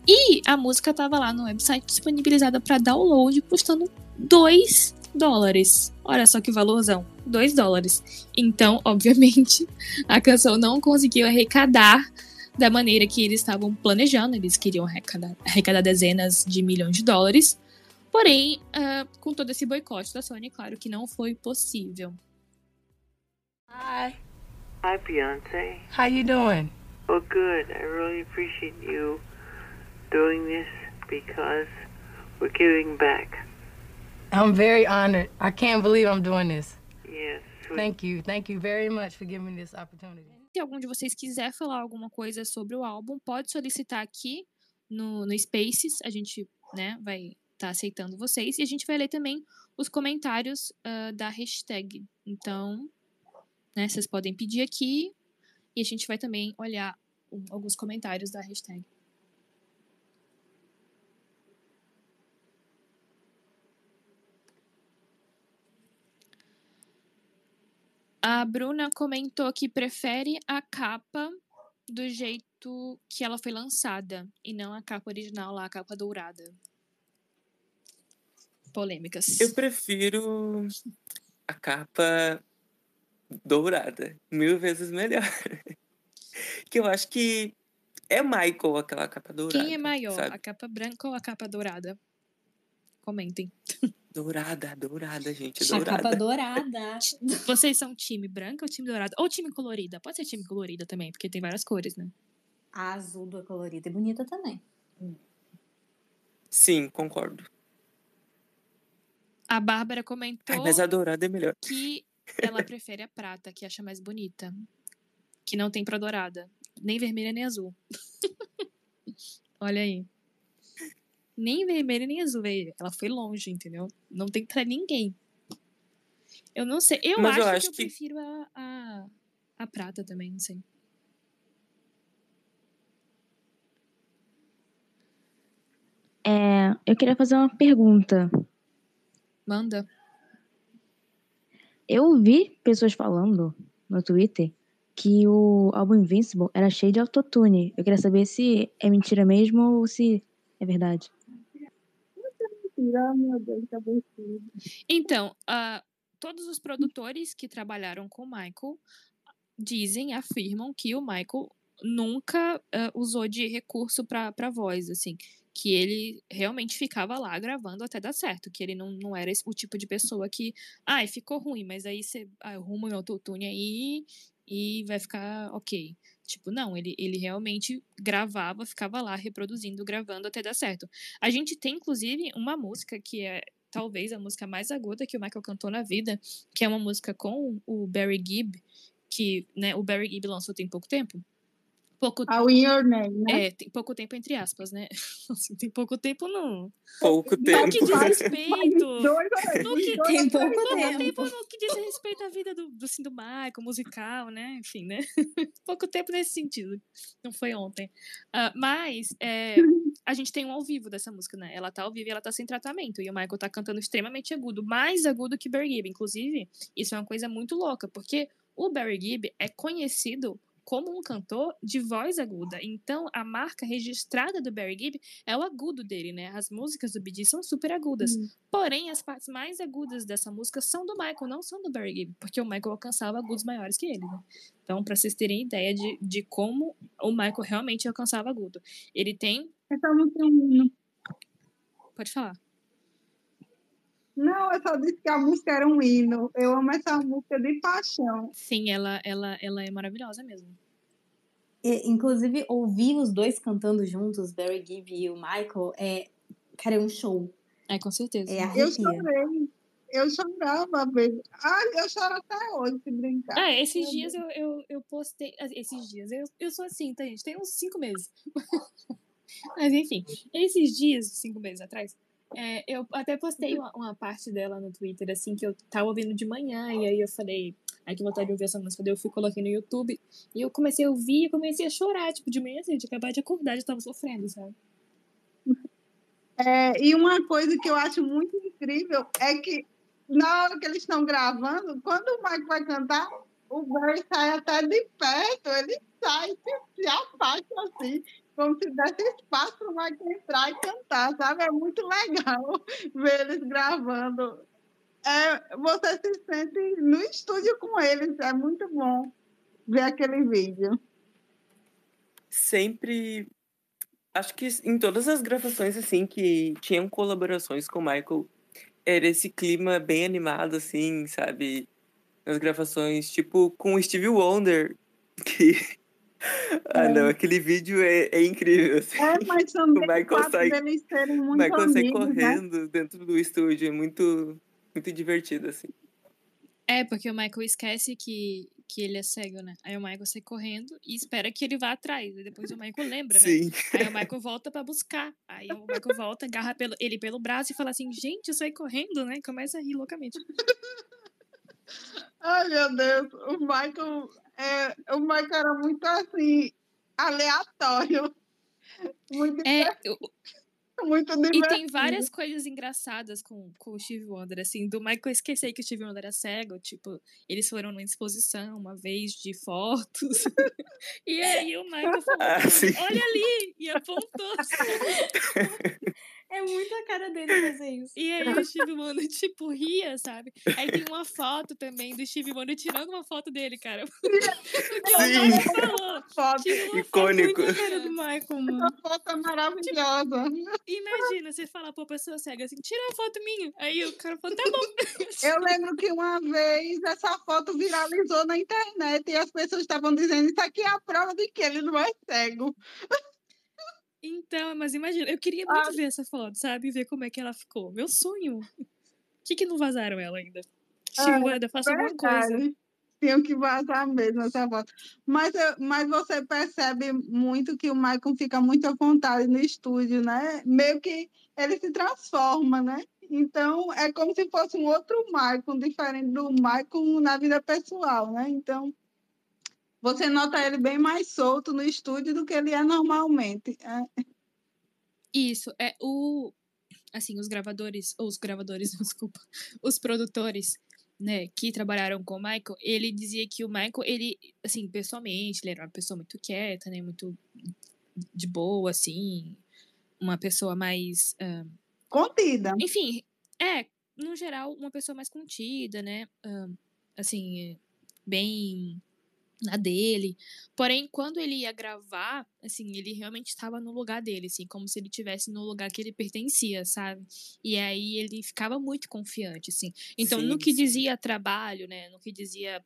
e a música estava lá no website disponibilizada para download, custando 2 dólares. Olha só que valorzão, 2 dólares. Então, obviamente, a canção não conseguiu arrecadar da maneira que eles estavam planejando. Eles queriam arrecadar, arrecadar dezenas de milhões de dólares. Porém, ah, com todo esse boicote da Sony, claro que não foi possível. Hi. Hi, Beyonce. How you doing? Oh, good. I really appreciate you doing this because we're giving back. I'm very honored. I can't believe I'm doing this. Yes. Thank you. Thank you very much for giving me this opportunity. Se algum de vocês quiser falar alguma coisa sobre o álbum, pode solicitar aqui no, no Spaces. A gente né, vai estar aceitando vocês. E a gente vai ler também os comentários ah, da hashtag. Então, né, vocês podem pedir aqui. E a gente vai também olhar alguns comentários da hashtag. A Bruna comentou que prefere a capa do jeito que ela foi lançada e não a capa original lá, a capa dourada. Polêmicas. Eu prefiro a capa dourada, mil vezes melhor. <laughs> que eu acho que é Michael aquela capa dourada. Quem é maior, sabe? a capa branca ou a capa dourada? Comentem. <laughs> Dourada, dourada, gente, A dourada. capa dourada. <laughs> Vocês são time branca ou time dourada? Ou time colorida? Pode ser time colorida também, porque tem várias cores, né? A azul do colorida é bonita também. Sim, concordo. A Bárbara comentou Ai, mas a dourada é melhor. que ela prefere a prata, que acha mais bonita. Que não tem pra dourada. Nem vermelha, nem azul. <laughs> Olha aí. Nem vermelha, nem azul, velho. Ela foi longe, entendeu? Não tem pra ninguém. Eu não sei. Eu acho, eu que acho eu que- prefiro a, a, a prata também, não sei. É, eu queria fazer uma pergunta. Manda. Eu vi pessoas falando no Twitter que o álbum Invincible era cheio de autotune. Eu queria saber se é mentira mesmo ou se é verdade. Ah, meu Deus, absurdo. Então, ah, todos os produtores que trabalharam com o Michael dizem, afirmam que o Michael nunca ah, usou de recurso pra voz, assim. Que ele realmente ficava lá gravando até dar certo. Que ele não, não era esse- o tipo de pessoa que, ai, ficou ruim, mas aí você arruma um autotune aí e vai ficar ok. Tipo, não, ele, ele realmente gravava, ficava lá reproduzindo, gravando até dar certo. A gente tem, inclusive, uma música que é talvez a música mais aguda que o Michael cantou na vida, que é uma música com o Barry Gibb, que né, o Barry Gibb lançou tem pouco tempo. Pouco, A Your Name, né? é, tem pouco tempo entre aspas, né? <laughs> Assim, tem pouco tempo não. Pouco No tempo. <laughs> que diz respeito. No que, Tem pouco pouco tempo. tempo no que diz respeito à vida do, do, assim, do Michael, musical, né? Enfim, né? <laughs> pouco tempo nesse sentido. Não foi ontem. Ah, mas é, a gente tem um ao vivo dessa música, né? Ela tá ao vivo e ela tá sem tratamento. E o Michael tá cantando extremamente agudo, mais agudo que Barry Gibb. Inclusive, isso é uma coisa muito louca, porque o Barry Gibb é conhecido como um cantor de voz aguda. Então, a marca registrada do Barry Gibb é o agudo dele, né? As músicas do Gees são super agudas. Porém, as partes mais agudas dessa música são do Michael, não são do Barry Gibb, porque o Michael alcançava agudos maiores que ele, né? Então, pra vocês terem ideia de, de como o Michael realmente alcançava agudo. Ele tem. Essa música é um. Pode falar. Não, eu só disse que a música era um hino. Eu amo essa música de paixão. Sim, ela, ela, ela é maravilhosa mesmo. E, inclusive, ouvir os dois cantando juntos, Barry Gibb e o Michael, é, cara, é um show. É, com certeza. É Eu chorei. Eu chorava, baby. Ah, eu choro até hoje, se brincar. Ah, esses Meu dias eu, eu, eu postei. ah, Esses dias, eu, eu sou assim, tá, gente? Tem uns cinco meses. <laughs> Mas enfim, esses dias, cinco meses atrás, é, eu até postei uma, uma parte dela no Twitter, assim, que eu tava ouvindo de manhã, e aí eu falei, ai que vontade de ouvir essa música. Daí eu fui, coloquei no YouTube, e eu comecei a ouvir e comecei a chorar, tipo, de manhã assim, de acabar de acordar, já tava sofrendo, sabe? É, e uma coisa que eu acho muito incrível é que na hora que eles estão gravando, quando o Mike vai cantar, o Barry sai até de perto, ele sai, se, se afasta assim, como se desse espaço para o Mike entrar e cantar, sabe? É muito legal <laughs> ver eles gravando. É, você se sente no estúdio com eles, é muito bom ver aquele vídeo. Sempre. Acho que em todas as gravações, assim, que tinham colaborações com o Michael, era esse clima bem animado, assim, sabe? Nas gravações, tipo, com o Stevie Wonder, <laughs> que. Ah, não, aquele vídeo é, é incrível, assim. É, mas <laughs> também O Michael sai- deles serem muito Michael sai amigos, né? correndo dentro do estúdio, é muito, muito divertido, assim. É, porque o Michael esquece que, que ele é cego, né? Aí o Michael sai correndo e espera que ele vá atrás. E depois o Michael lembra, né? Sim. Aí o Michael volta pra buscar. Aí o Michael volta, agarra pelo, ele pelo braço e fala assim: gente, eu saí correndo, né? Começa a rir loucamente. <laughs> Ai, meu Deus, o Michael, é, o Michael era muito assim, aleatório. Muito É, Muito E tem divertido. várias coisas engraçadas com, com o Steve Wonder, assim, do Michael esquecer que o Steve Wonder era cego, tipo, eles foram numa exposição uma vez de fotos, <laughs> e aí o Michael falou, Ah, olha ali, e apontou. <laughs> É muito a cara dele fazer isso. E aí o Steve Wonder, tipo, ria, sabe? Aí tem uma foto também do Steve Wonder tirando uma foto dele, cara. <laughs> Sim. Falou. Foto. Tira uma Icônico. foto cara do Michael, mano. Essa foto é maravilhosa. Imagina, você falar pra pessoa cega assim, tira uma foto minha. Aí o cara falou, tá bom. <laughs> Eu lembro que uma vez essa foto viralizou na internet e as pessoas estavam dizendo isso aqui é a prova de que ele não é cego. Então, mas imagina, eu queria muito ver essa foto, sabe? Ver como é que ela ficou. Meu sonho. Por que, que não vazaram ela ainda? Steve Ah, faça alguma coisa. Tinham que vazar mesmo essa foto. Mas, mas você percebe muito que o Michael fica muito à vontade no estúdio, né? Meio que ele se transforma, né? Então, é como se fosse um outro Michael, diferente do Michael na vida pessoal, né? Então, você nota ele bem mais solto no estúdio do que ele é normalmente. É. Isso, é o. Assim, os gravadores, ou os gravadores, <laughs> desculpa, os produtores, né, que trabalharam com o Michael, ele dizia que o Michael, ele, assim, pessoalmente, ele era uma pessoa muito quieta, né, muito de boa, assim, uma pessoa mais. ah, Contida. enfim, é, no geral, uma pessoa mais contida, né, ah, assim, bem na dele. Porém, quando ele ia gravar, assim, ele realmente estava no lugar dele, assim, como se ele tivesse no lugar que ele pertencia, sabe? E aí ele ficava muito confiante, assim. Então, no Sim, que sim. dizia trabalho, né, no que dizia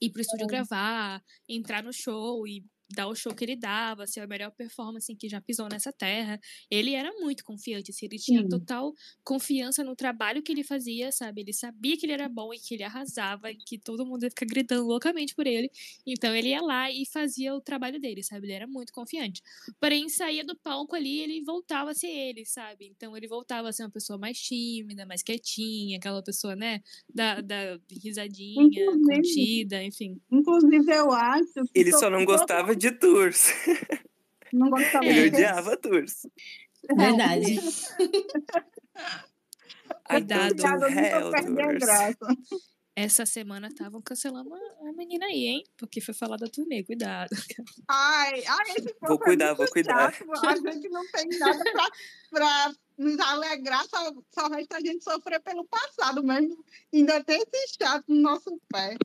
ir pro estúdio gravar, entrar no show e dar o show que ele dava, ser a melhor performance que já pisou nessa terra. Ele era muito confiante, assim, ele tinha Sim. total confiança no trabalho que ele fazia, sabe? Ele sabia que ele era bom e que ele arrasava, e que todo mundo ia ficar gritando loucamente por ele. Então ele ia lá e fazia o trabalho dele, sabe? Ele era muito confiante. Porém, saía do palco ali, ele voltava a ser ele, sabe? Então ele voltava a ser uma pessoa mais tímida, mais quietinha, aquela pessoa, né? Da, da risadinha, Inclusive- contida, enfim. Inclusive, eu acho que. Ele só não gostava de tours. Não gostava Ele odiava tours. Verdade. <laughs> Cuidado. Essa semana estavam cancelando a a menina aí, hein? Porque foi falar da turnê, cuidado. Ai, ai, esse Vou é cuidar, muito vou cuidar. chato. A gente não tem nada pra, pra nos alegrar, só, só resta a gente sofrer pelo passado mesmo. Ainda tem esse chato no nosso pé.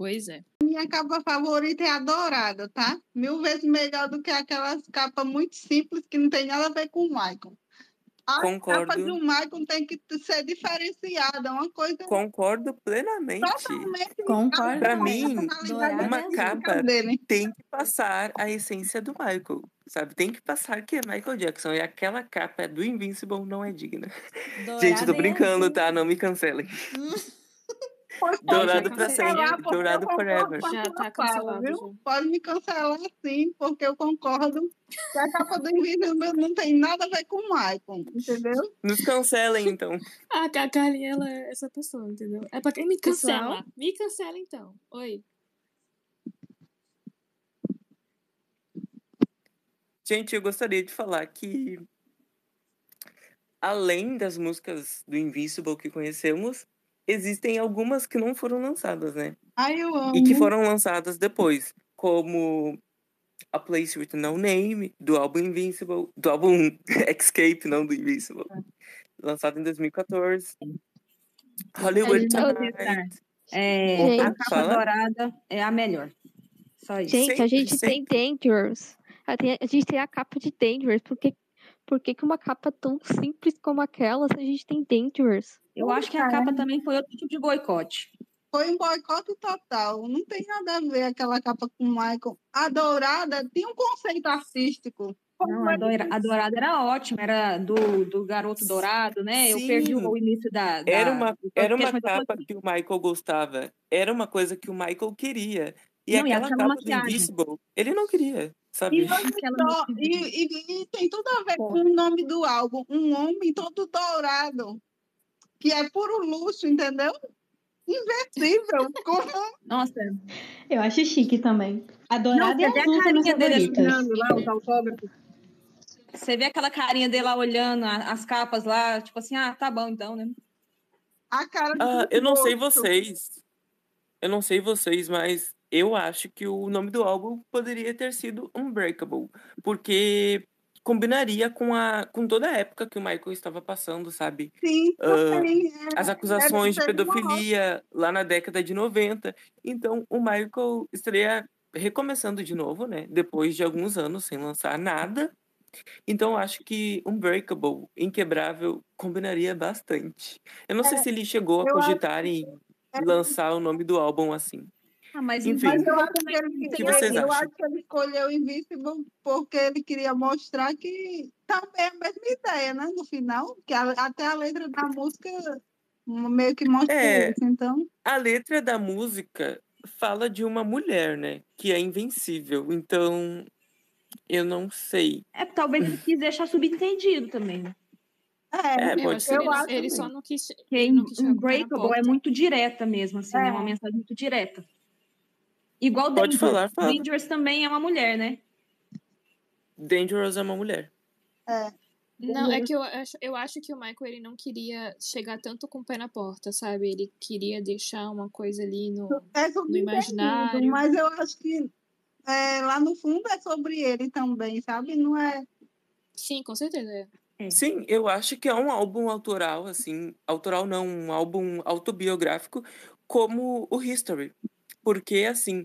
Pois é. Minha capa favorita é a dourada, tá? Mil vezes melhor do que aquelas capas muito simples que não tem nada a ver com o Michael. A Concordo. capa do Michael tem que ser diferenciada, é uma coisa Concordo plenamente. totalmente Concordo. Também. mim, Dourada uma é capa dele. tem que passar a essência do Michael, sabe? Tem que passar que é Michael Jackson. E aquela capa do Invincible não é digna. Gente, tô Dourada é brincando, azul. tá? Não me cancelem. Dourado pra sempre, dourado forever. Já tá cancelado, viu? já. Pode me cancelar sim, porque eu concordo que a capa do Invincible não tem nada a ver com o Michael, entendeu? Nos cancelem, então. <laughs> Ah, a Carlinha, ela é essa pessoa, entendeu? É pra quem me Pessoal? cancela. Me cancela, então. Oi. Gente, eu gostaria de falar que além das músicas do Invincible que conhecemos, existem algumas que não foram lançadas, né? Ai, eu amo. E que foram lançadas depois, como A Place with No Name, do álbum Invincible, do álbum <laughs> Escape, não do Invincible, lançado em 2014. Hollywood Gente, eu- Tonight. É, Opa, a capa fala. dourada é a melhor. Só isso. Gente, a gente tem Dangerous. A, gente tem a capa de Dangerous. Por que, por que, que uma capa tão simples como aquela se a gente tem Dangerous? Eu acho que a capa também foi outro tipo de boicote. Foi um boicote total. Não tem nada a ver aquela capa com o Michael. A dourada tinha um conceito artístico. Não, a, doira- a dourada era ótima, era do, do garoto dourado, né? Eu Sim. perdi o início da. da- Era uma, era uma capa que o Michael gostava. Era uma coisa que o Michael queria. E Não, e aquela aquela capa do Invincible, ele não queria, sabe? E, <laughs> só, e, e- e tem tudo a ver com o nome do álbum. Um homem todo dourado. Que é puro luxo, entendeu? Invencível. <laughs> Como... Nossa. Eu acho chique também. A Não, e até a azul são minhas carinha dele favoritas. lá, os autógrafos. Você vê aquela carinha dele lá olhando as capas lá, tipo assim, ah, tá bom então, né? A cara do Ah, eu não sei vocês. Eu não sei vocês, mas eu acho que o nome do álbum poderia ter sido Unbreakable, porque combinaria com a com toda a época que o Michael estava passando, sabe? Sim, também. as é, acusações de pedofilia lá na década de 90. Então, o Michael estaria recomeçando de novo, né? Depois de alguns anos sem lançar nada. Então, acho que Unbreakable, Inquebrável, combinaria bastante. Eu não sei É, se ele chegou a eu acho cogitar em lançar o nome do álbum assim. Ah, mas Enfim, Mas eu acho que ele, o que vocês eu acho que ele escolheu Invincible porque ele queria mostrar que também é a mesma ideia, né? No final, que a- até a letra da música meio que mostra É. isso. Então, A letra da música fala de uma mulher, né? Que é invencível. Então, eu não sei. É, talvez ele quis deixar subentendido também, né? É, Eu pode acho ser. que ele, eu não- acho ele só não quis. Porque ele não quis Unbreakable é muito direta mesmo, assim, é, É. uma mensagem muito direta. Igual Pode Dangerous. falar, fala. Dangerous também é uma mulher, né? Dangerous é uma mulher. é. Não, é que eu acho, eu acho que o Michael ele não queria chegar tanto com o pé na porta, sabe? Ele queria deixar uma coisa ali no, É no imaginário. mas eu acho que é, lá no fundo é sobre ele também, sabe? Não é. Sim, com certeza. é. Sim, eu acho que é um álbum autoral, assim. Autoral não, um álbum autobiográfico, como o History. Porque, assim,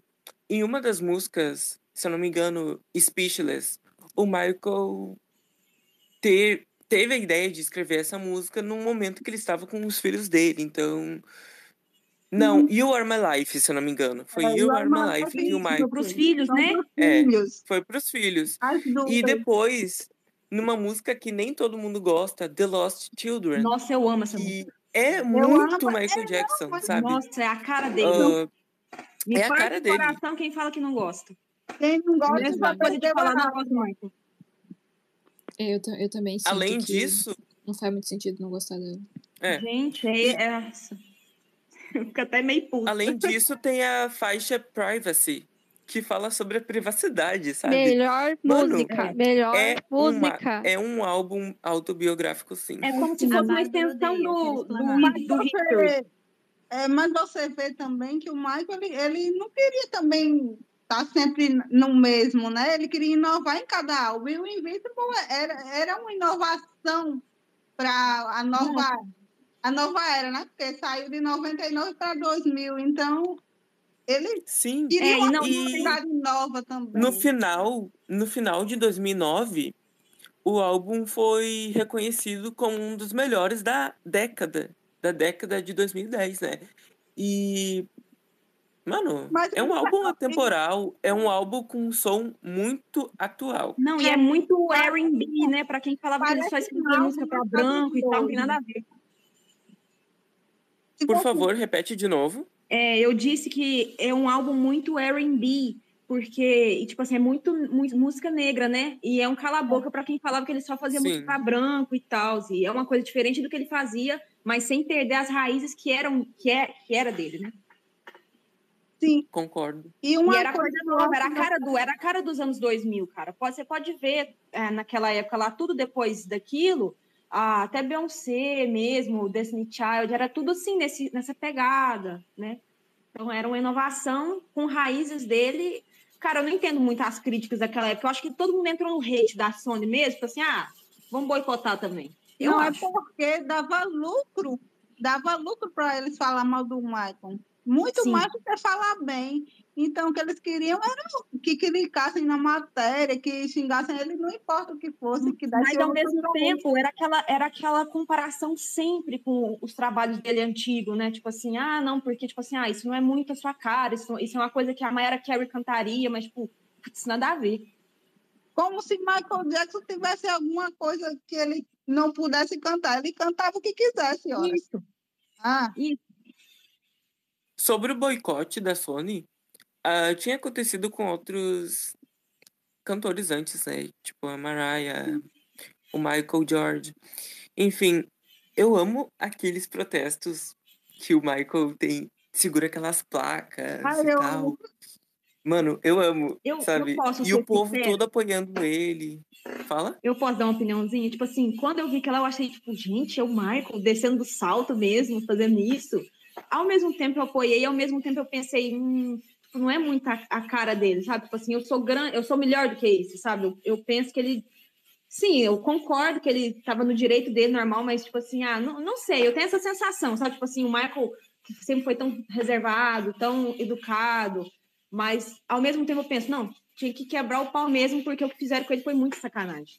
em uma das músicas, se eu não me engano, Speechless, o Michael ter, teve a ideia de escrever essa música num momento que ele estava com os filhos dele. Então. Não, You Are My Life, se eu não me engano. Foi É, You Are My Life que o Foi Michael. pros filhos, né? É, foi pros filhos. E depois, numa música que nem todo mundo gosta, The Lost Children. Nossa, eu amo essa música. É muito amo, Michael é, Jackson, sabe? Nossa, é a cara dele. Ah, Me é a cara dele. coração quem fala que não gosta. Quem não gosta Mesma coisa de falar, não gosto do Michael. Eu, eu também sinto além que disso, não faz muito sentido não gostar dela. é, Gente, é, é... <laughs> Fica até meio puta. além <laughs> disso tem a faixa Privacy, que fala sobre a privacidade, sabe? Melhor Mano, música. Melhor É, uma, música. é um álbum autobiográfico, sim. É como se fosse uma extensão do, do, do History. É, mas você vê também que o Michael ele, ele não queria também estar sempre no mesmo, né? Ele queria inovar em cada álbum. E o Invincible era, era uma inovação para a nova, a nova era, né? Porque saiu de 99 para 2000. Então, ele Sim, queria É, e uma não- novidade nova também. no final, no final de 2009, o álbum foi reconhecido como um dos melhores da década, da década de 2010, né? E mano, Mas é um ele álbum tá- atemporal, é um álbum com um som muito atual. Não, e é muito R&B, né? Pra quem falava que ele só escrevia música pra branco e tal, não tem nada a ver. Se Por você- favor, repete de novo. É, eu disse que é um álbum muito R&B, porque, e, tipo assim, é muito, muito música negra, né? E é um cala-boca pra quem falava que ele só fazia Sim. música pra branco e tal. E é uma coisa diferente do que ele fazia, mas sem perder as raízes que eram que, é, que era dele, né? Sim. Concordo. E uma e era coisa nova, era a cara, do, era a cara dos anos 2000, cara. Pode, você pode ver é, naquela época lá, tudo depois daquilo, ah, até Beyoncé mesmo, Destiny Child, era tudo assim, nesse, nessa pegada, né? Então era uma inovação com raízes dele. Cara, eu não entendo muito as críticas daquela época. Eu acho que todo mundo entrou no hate da Sony mesmo, tipo assim, ah, vamos boicotar também. Eu não acho. é porque dava lucro, dava lucro para eles falar mal do Michael. Muito Sim. mais do que falar bem. Então, o que eles queriam era que clicassem na matéria, que xingassem ele, não importa o que fosse, que Mas ao mesmo tempo, era aquela, era aquela comparação sempre com os trabalhos dele antigo, né? Tipo assim, ah, não, porque, tipo assim, ah, isso não é muito a sua cara, isso, isso é uma coisa que a Mayara Carey cantaria, mas, tipo, putz, nada a ver. Como se Michael Jackson tivesse alguma coisa que ele não pudesse cantar. Ele cantava o que quisesse, olha. Isso. Ah, Sobre o boicote da Sony, ah, tinha acontecido com outros cantores antes, né? Tipo a Mariah, o Michael George. Enfim, eu amo aqueles protestos que o Michael tem, segura aquelas placas Ah, e eu tal. amo. Mano, eu amo, Eu- eu sabe? posso e o povo sincera? todo apoiando ele. Fala? Eu posso dar uma opiniãozinha? Tipo assim, quando eu vi que ela, eu achei, tipo, gente, é o Michael descendo do salto mesmo, fazendo isso. Ao mesmo tempo eu apoiei, ao mesmo tempo eu pensei, hum, tipo, não é muito a, a cara dele, sabe? Tipo assim, eu sou grande, eu sou melhor do que isso, sabe? Eu, eu penso que ele. Sim, eu concordo que ele estava no direito dele, normal, mas, tipo assim, ah, não, não sei, eu tenho essa sensação, sabe? Tipo assim, o Michael, que sempre foi tão reservado, tão educado, mas ao mesmo tempo eu penso, não, tinha que quebrar o pau mesmo, porque o que fizeram com ele foi muito sacanagem.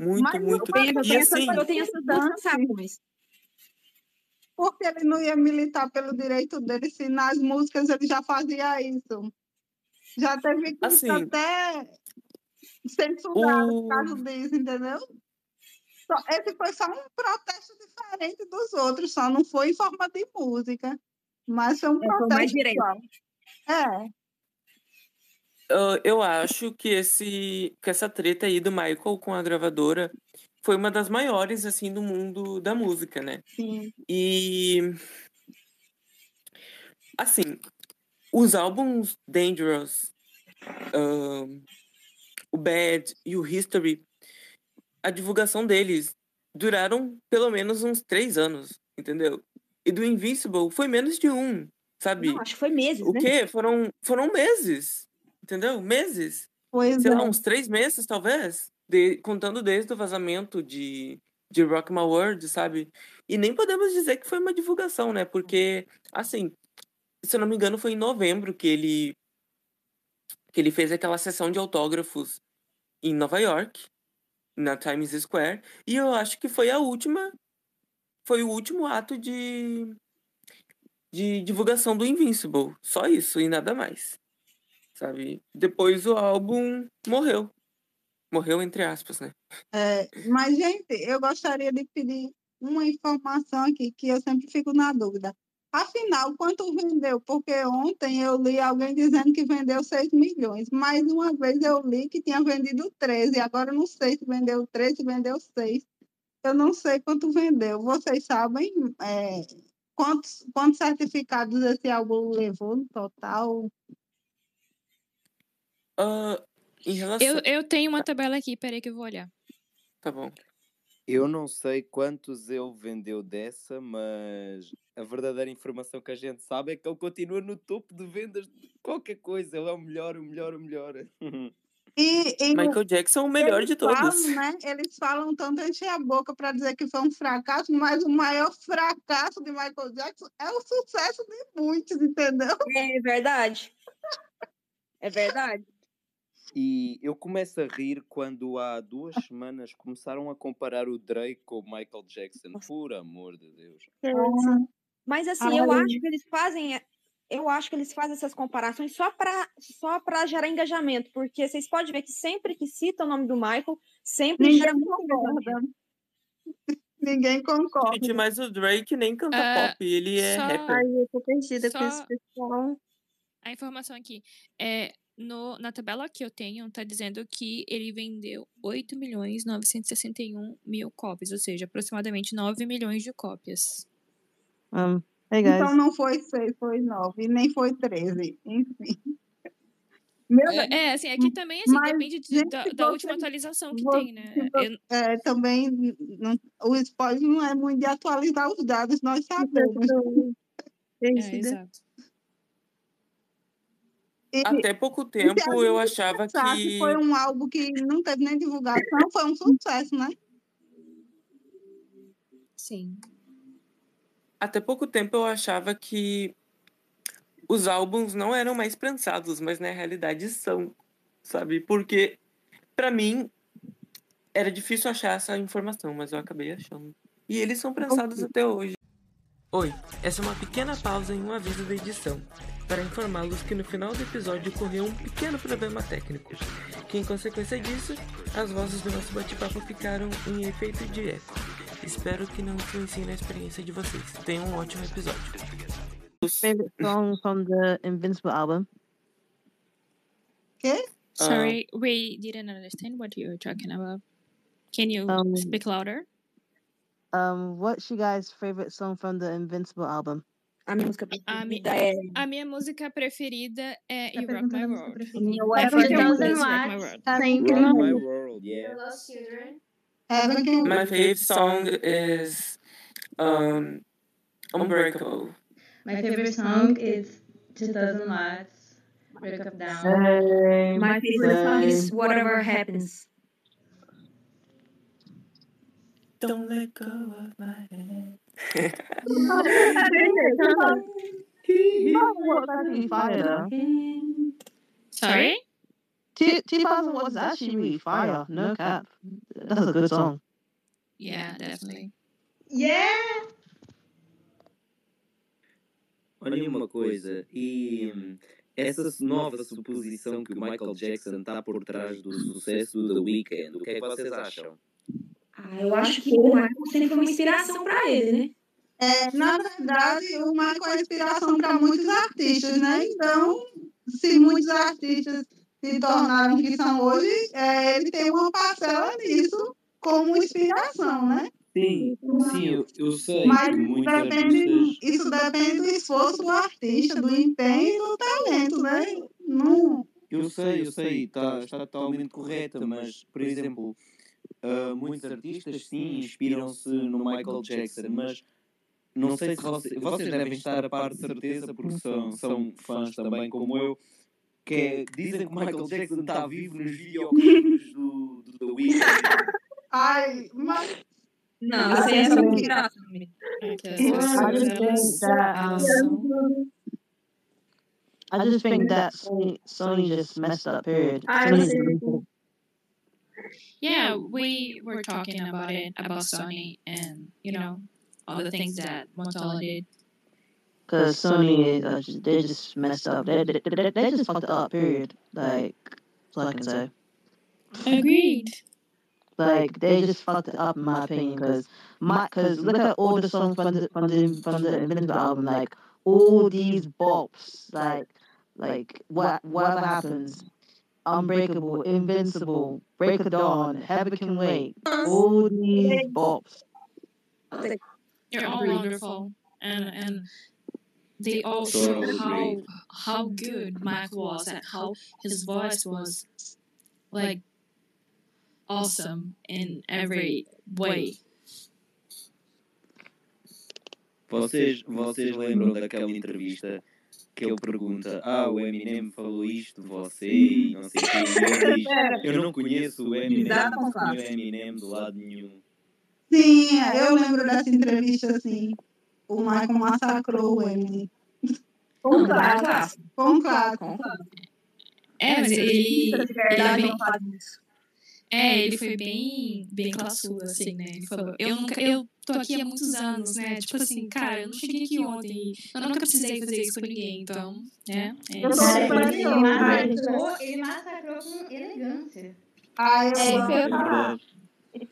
Muito, Mas muito. eu E eu penso- assim, Eu tenho essas duas sensações. Porque ele não ia militar pelo direito dele se nas músicas ele já fazia isso. Já teve que Assim, até censurado o- por causa disso, entendeu? Só- esse foi só um protesto diferente dos outros, só não foi em forma de música. Mas foi um É, foi protesto mais direto. igual. É. eu acho que esse que essa treta aí do Michael com a gravadora foi uma das maiores assim do mundo da música, né? Sim. E assim, os álbuns Dangerous, o Bad e o History, a divulgação deles duraram pelo menos uns três anos, entendeu? E do Invincible foi menos de um, sabe? Não, acho que foi meses, O né? quê? Foram, foram meses, entendeu? Meses. Pois Sei é. lá, uns três meses, talvez. De- contando desde o vazamento de, de Rock My World, sabe? E nem podemos dizer que foi uma divulgação, né? Porque, assim, se eu não me engano, foi em novembro que ele que ele fez aquela sessão de autógrafos em Nova York, na Times Square, e eu acho que foi a última foi o último ato de de divulgação do Invincible, só isso e nada mais. Sabe? Depois o álbum morreu. Morreu entre aspas, né? É, mas, gente, eu gostaria de pedir uma informação aqui que eu sempre fico na dúvida. Afinal, quanto vendeu? Porque ontem eu li alguém dizendo que vendeu 6 milhões. Mais uma vez eu li que tinha vendido 13. Agora eu não sei se vendeu 13, se vendeu 6. Eu não sei quanto vendeu. Vocês sabem é, quantos, quantos certificados esse álbum levou no total? Em relação. Eu, eu tenho uma tabela aqui, peraí que eu vou olhar. Tá bom. Eu não sei quantos ele vendeu dessa, mas a verdadeira informação que a gente sabe é que ele continua no topo de vendas de qualquer coisa. Ele é o melhor, o melhor, o melhor. E, e Michael Jackson é o melhor de todos. Falam, né? Eles falam tanto encher a boca para dizer que foi um fracasso, mas o maior fracasso de Michael Jackson é o sucesso de muitos, entendeu? É verdade. É verdade. E eu começo a rir quando há duas semanas começaram a comparar o Drake com o Michael Jackson. Por amor de Deus. Mas assim, eu acho que eles fazem, eu acho que eles fazem essas comparações só para só para gerar engajamento, porque vocês podem ver que sempre que cita o nome do Michael, sempre Ninguém gera concorda. Ninguém concorda. Gente, mas o Drake nem canta Ah, pop, ele é só- rapper. Ai, eu tô perdida com Só- esse pessoal. A informação aqui é no, na tabela que eu tenho, tá dizendo que ele vendeu 8 milhões 961 mil cópias, ou seja, aproximadamente 9 milhões de cópias. Um, hey guys. Então não foi 6, foi 9, e nem foi 13. Enfim. Meu. É, é, assim, aqui também assim, Mas, depende de- gente, da, da você- última atualização que você- tem, né? você- Eu- é, também não- o spoiler não é muito de atualizar os dados, nós sabemos. é, exato. E- Até pouco e tempo eu achava que. foi um álbum que não teve nem divulgação, foi um sucesso, né? Sim. Até pouco tempo eu achava que os álbuns não eram mais prensados, mas na realidade são, sabe? Porque pra mim era difícil achar essa informação, mas eu acabei achando. E eles são prensados até hoje. Oi, essa é uma pequena pausa em um aviso da edição, para informá-los que no final do episódio ocorreu um pequeno problema técnico, que em consequência disso, as vozes do nosso bate-papo ficaram em efeito de eco. Espero que não influencie na experiência de vocês. Tenham um ótimo episódio. Favorite song from the Invincible album? Quê? Sorry, we didn't understand what you were talking about. Can you Um, speak louder? Um, what's you guys' favorite song from the Invincible album? A minha música A, mi- preferida é. a minha música preferida é Tá You Rock My a World. É porque If I o Did Rock My Watts World. tá Rock incrível. my world, yeah. Heaven Can My favorite song is um, Unbreakable. My favorite song is 2000 Watts, Break Up Down. My favorite song is Whatever Happens. Don't let go of my hand. Fire. Sorry? T- 2000 was actually really fire. No cap. That's a good song. Yeah, definitely. Yeah! Olha uma coisa, e hum, essa nova suposição que o Michael Jackson está por trás do sucesso do The Weeknd, o que é que vocês acham? Ah, eu acho que o Michael sempre foi uma inspiração pra ele, né? É, na verdade, o Michael é inspiração para muitos artistas, né? Então, se muitos artistas se tornaram o que são hoje, é, ele tem uma parcela nisso como inspiração, né? Sim, sim, eu, eu sei Mas depende, isso depende do esforço do artista, do empenho e do talento, né? Não, Eu sei, eu sei, está, está totalmente correta, mas, por exemplo, ah, muitos artistas sim inspiram-se no Michael Jackson, mas não sei se vocês, vocês devem estar a par de certeza, porque são, são fãs também como eu, que é, dizem que o Michael Jackson está vivo nos videoclipes do, do The Weeknd. <laughs> Ai, mas. Não, isso aí é só. É que as I just think that. I Sony, Sony just messed up. Period. Ah, Sony Yeah, we were talking about it about Sony and you know all the things that Motorola did. Because Sony uh, just, they just messed up. They, they, they, they just fucked up. Period. Like that's all I can say. Agreed. Like they just fucked it up in my opinion. Because my because look at all the songs from the from the from the Invincible album. Like all these bops. Like like what whatever happens. Unbreakable, Invincible, Break of Dawn, Heaven Can Wait. All these bops. They're all wonderful, and and they all show how how good Mike was and how his voice was like awesome in every way. Vocês, vocês lembram daquela entrevista que ele pergunta: Ah, o Eminem falou isto de você e não sei o. E diz: <laughs> Eu não conheço o Eminem, não conheço o Eminem de lado nenhum. Sim, eu lembro dessa entrevista, assim. O Michael massacrou o Eminem. Com um clássico. Com um clássico. É, mas ele, ele, Verdade, bem- é, ele foi bem, bem classudo, assim, né? Ele falou, eu nunca, eu tô aqui há muitos anos, né? Tipo assim, cara, eu não cheguei aqui ontem, e eu nunca precisei fazer isso com ninguém, então, né? É Eu isso. ele, massacrou, ele com elegância. Ai, eu É É.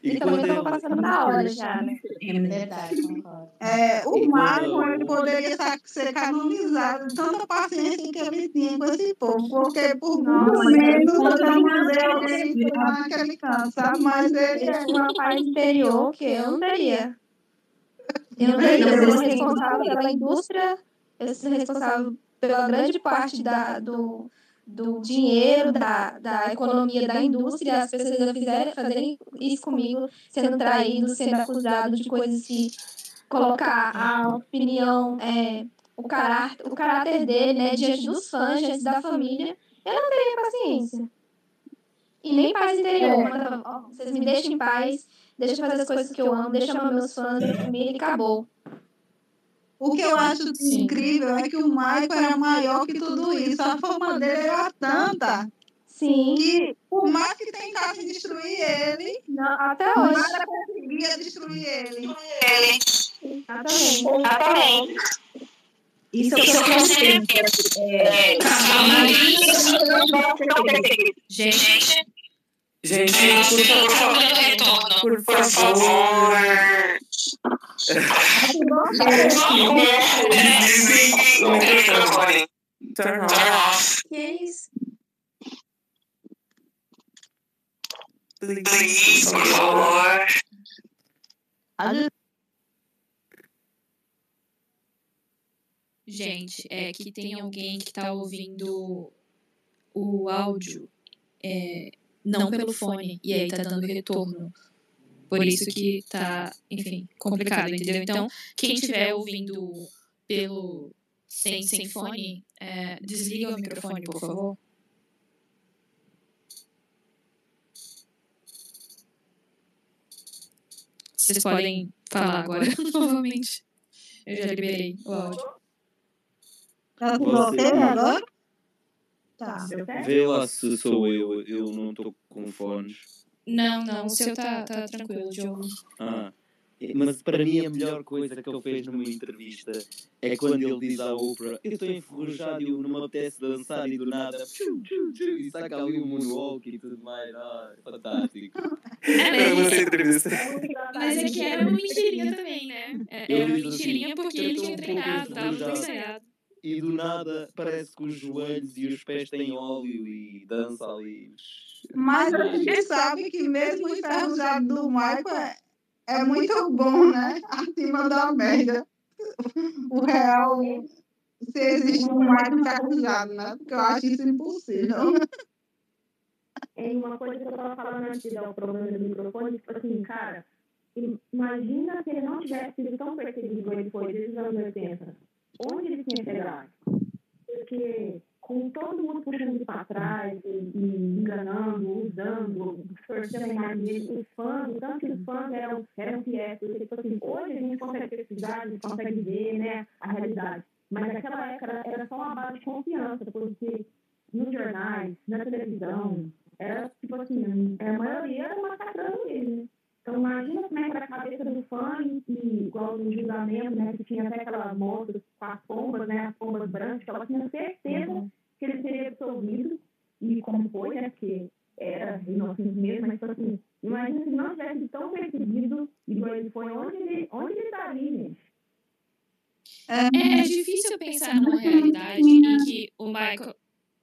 Ele E também quando tava ele- passando da hora já, né? Verdade, concordo. É, o E quando- ele poderia ser canonizado de tanta paciência que ele tinha com esse povo, porque por muito menos ele eu não lá naquele canto, sabe? Mas ele Ele é uma paz interior que eu não teria. Eu não teria. Eu sou responsável pela indústria, eu sou responsável pela grande parte da, do, do dinheiro, da, da economia da indústria. As pessoas ainda fizerem, fazerem isso comigo, sendo traído, sendo acusado de coisas que colocar a opinião, é, o, caráter, o caráter dele, né, diante dos fãs, diante da família. Eu não teria paciência. E nem paz interior. Mas, ó, vocês me deixem em paz, deixa eu fazer as coisas que eu amo, deixa eu amar meus fãs, minha família e acabou. O que eu acho incrível é que o Michael era maior que tudo isso. A fama dele era tanta Sim. que, por mais que tentassem destruir ele, Não, até hoje. nada conseguia destruir ele. Exatamente. Exatamente. Isso é o que eu considero. É, Gente, Gente, por favor, por favor. Desliguem o microfone. Turn off. Que é isso? Please, por favor. Just gente, é que tem alguém que tá ouvindo o áudio é, não pelo fone, e aí tá dando retorno. Por isso que tá, enfim, complicado, entendeu? Então, quem estiver ouvindo pelo sem, sem fone, é, desliga o microfone, por favor. Vocês podem falar agora <laughs> novamente. Eu já liberei o áudio. Tá tudo Você- ok agora? Tá. Vê lá se sou eu, eu não estou com fones. Não, não, o seu tá, tá tranquilo, Diogo. Ah, mas para mim a melhor coisa que ele fez numa entrevista é quando ele diz à Oprah: Eu estou enferrujado e não me apetece dançar e do nada tchu, tchu, tchu, e saca ali um moonwalk e tudo mais. Ah, fantástico. Eu gostei da entrevista. Mas é que era uma mentirinha também, né? É- Era uma assim, mentirinha porque ele "Eu tinha treinado, tava tudo enferrujado." ensaiado. E do nada parece que os joelhos e os pés têm óleo e dança ali. Mas a gente sabe que mesmo o enferrujado do Michael é, é muito bom, né? <laughs> Acima da média. O real, se existe um Michael enferrujado, né? Porque eu acho isso impossível. <laughs> É uma coisa que eu tava falando antes de dar o problema do microfone, tipo assim, cara, im- imagina se ele não tivesse sido tão perseguido como ele foi desde os anos 80. Onde ele tinha chegado? Porque com todo mundo puxando pra trás e, e enganando, usando, distorcendo a imagem dele, os fãs, o tanto que os fãs eram, eram fiéis, porque, tipo assim, hoje a gente consegue pesquisar, a gente consegue ver, né, a realidade. Mas naquela época era, era só uma base de confiança, porque nos jornais, na televisão, era tipo assim, a maioria era massacrando ele, né? Então imagina como é que era a cabeça do fã e, igual no julgamento, né, que tinha até aquela moça com as pombas, né, as pombas brancas, que ela tinha certeza que ele seria absolvido, e como foi, né, porque era inocente mesmo, mas assim, imagina se não tivesse tão perseguido, igual ele foi, onde ele, onde ele estaria, gente? É, é difícil pensar numa realidade em que o Michael.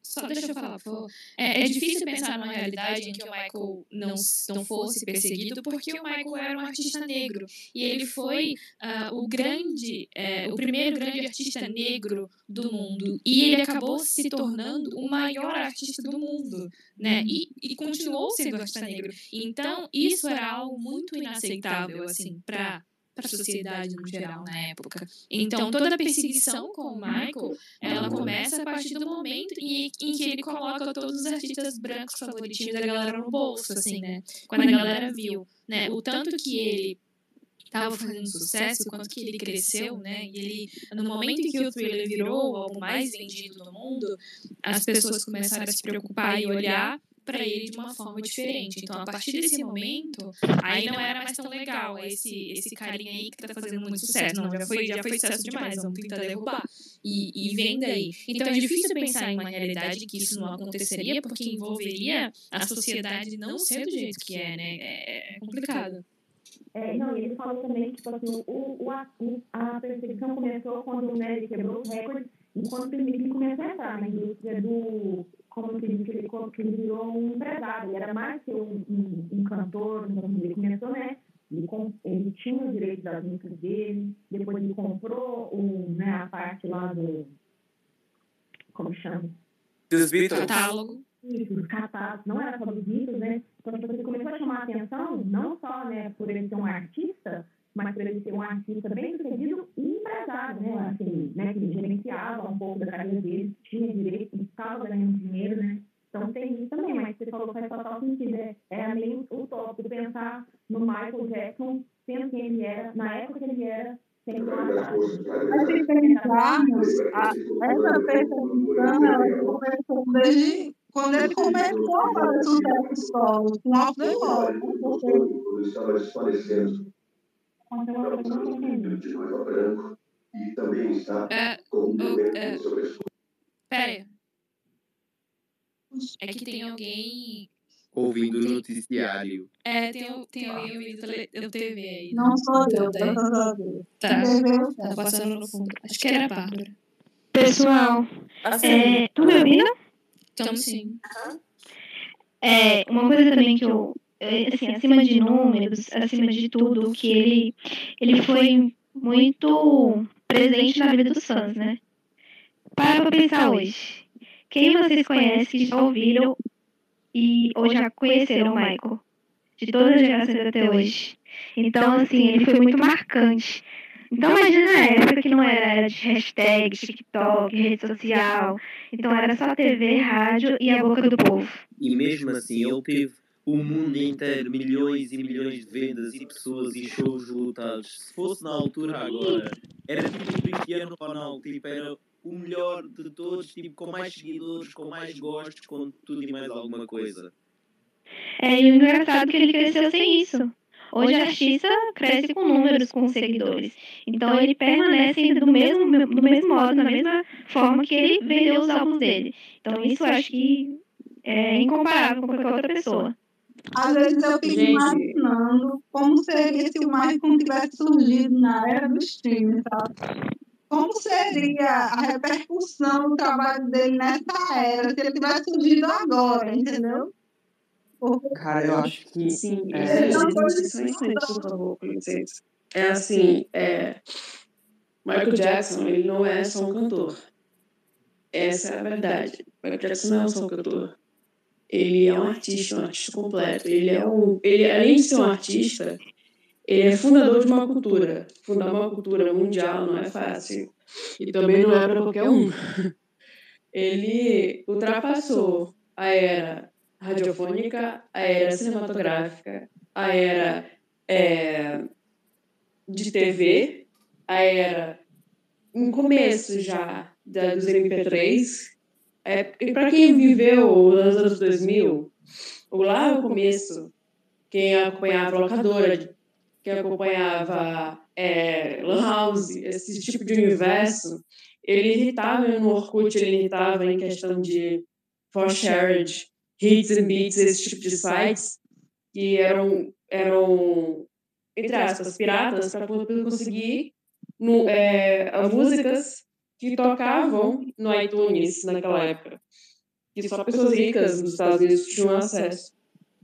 Só deixa eu falar, por favor. É, é difícil pensar numa realidade em que o Michael não, não fosse perseguido, porque o Michael era um artista negro. E ele foi ah, o grande, é, o primeiro grande artista negro do mundo. E ele acabou se tornando o maior artista do mundo, né? E, e continuou sendo artista negro. Então, isso era algo muito inaceitável, assim, para para a sociedade no geral na época. Então, toda a perseguição com o Michael, ela começa a partir do momento em, em que ele coloca todos os artistas brancos favoritinhos da galera no bolso, assim, né? Quando a galera viu, né, o tanto que ele estava fazendo sucesso, o quanto que ele cresceu, né? E ele, no momento em que o Thriller virou o álbum mais vendido do mundo, as pessoas começaram a se preocupar e olhar para ele de uma forma diferente. Então, a partir desse momento, aí não era mais tão legal esse esse carinha aí que tá fazendo muito sucesso. Não, já foi, já foi sucesso demais, vamos tentar derrubar. E, e vem daí. Então, é difícil pensar em uma realidade que isso não aconteceria, porque envolveria a sociedade não ser do jeito que é, né? É, é complicado. É, não, ele falou também que tipo assim, o, o, a, o- a perseguição começou quando né, ele quebrou os recordes e quando ele, ele começou a entrar na indústria do. Como que ele, ele, como que ele virou um empresário. Ele era mais que um, um, um cantor, então ele começou, né? Ele, ele tinha os direitos das músicas dele, depois ele comprou o, né, a parte lá do. Como chama? Dos Beatles. Catálogo. Isso, os catálogos, não era só dos Beatles, né? Então, tipo, ele começou a chamar a atenção, não só né, por ele ser um artista, mas por ele ser um artista bem sucedido e empresário, né? Assim, né? Que ele gerenciava um pouco da carreira dele, tinha direito, estava ganhando dinheiro, né? Então tem isso também, mas você falou que faz total sentido. É, é meio utópico pensar no Michael Jackson sendo quem ele era, na época que ele era, Mas se pensarmos, a- essa perseguição ela começou desde quando ele começou a fazer sucesso solo, com Off the Wall. né? Porque estava desaparecendo de noiva branco e também está com um documento sobre as Pera aí. É que tem alguém. Ouvindo o noticiário. É, tem, tem alguém ouvindo o TV aí. Não sou eu, a Deus. Tá, Entendeu? tá passando no fundo. Acho que era a Bárbara. Pessoal, é, tu me ouvindo? Então, sim. É, uma coisa também que eu, é, assim, acima de números, acima de tudo, que ele, ele foi muito presente na vida dos fãs, né? para pra pensar hoje. Quem vocês conhecem que já ouviram e ou já conheceram o Michael? De todas as gerações até hoje. Então, assim, ele foi muito marcante. Então, imagina na época que não era era de hashtag, TikTok, rede social. Então, era só TV, rádio e a boca do povo. E mesmo assim, ele teve o mundo inteiro, milhões e milhões de vendas e pessoas e shows lotados. Se fosse na altura agora, era tipo o Cristiano Ronaldo, tipo, era o melhor de todos, tipo, com mais seguidores, com mais gostos, com tudo e mais alguma coisa. É engraçado que ele cresceu sem isso. Hoje a artista cresce com números, com seguidores. Então ele permanece do mesmo, do mesmo modo, da mesma forma que ele vendeu os álbuns dele. Então isso eu acho que é incomparável com qualquer outra pessoa. Às vezes eu fico Gente. imaginando como seria se o Michael tivesse surgido na era do streaming, sabe? Como seria a repercussão do trabalho dele nessa era, se ele tivesse surgido agora, entendeu? Cara, eu acho que. Sim, é, por favor, com licença. É assim, é, Michael Jackson, ele não é só um cantor. Essa é a verdade. Michael Jackson não é só um cantor. Ele é um artista, um artista completo. Ele é um, ele além de ser um artista, ele é fundador de uma cultura. Fundar uma cultura mundial não é fácil. E também não é para qualquer um. <laughs> Ele ultrapassou a era radiofônica, a era cinematográfica, a era é, de TV, a era um começo já da, dos MP3. É, e para quem viveu nos anos 2000, ou lá no começo, quem acompanhava locadora, quem acompanhava é, Lan House, esse tipo de universo, ele irritava no Orkut, ele irritava em questão de for shared, hits and beats, esse tipo de sites, que eram, eram entre aspas, piratas, para poder conseguir no, é, as músicas que tocavam no iTunes naquela época. Que só pessoas ricas dos Estados Unidos tinham acesso.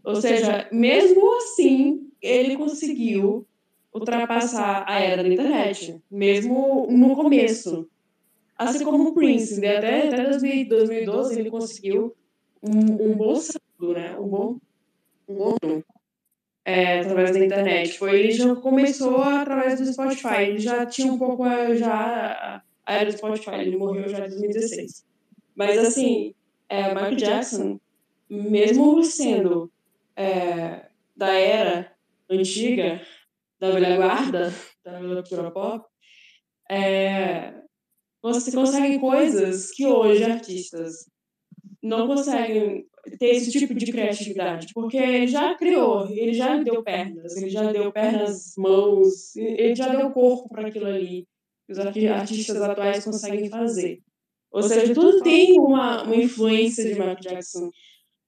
Ou seja, mesmo assim, ele conseguiu ultrapassar a era da internet, mesmo no começo. Assim como o Prince, né? até, até 2012 ele conseguiu um, um bom saldo, né? um bom, um é, através da internet. Foi, ele já começou através do Spotify, ele já tinha um pouco já era do Spotify, ele morreu já em 2016. Mas assim, é, Michael Jackson, mesmo sendo é, da era antiga, da velha guarda, da velha cultura pop, é, você consegue coisas que hoje artistas não conseguem ter esse tipo de criatividade, porque ele já criou, ele já deu pernas, ele já deu pernas, mãos, ele já deu corpo para aquilo ali que os arti- artistas atuais conseguem fazer. Ou seja, tudo tem uma, uma influência de Michael Jackson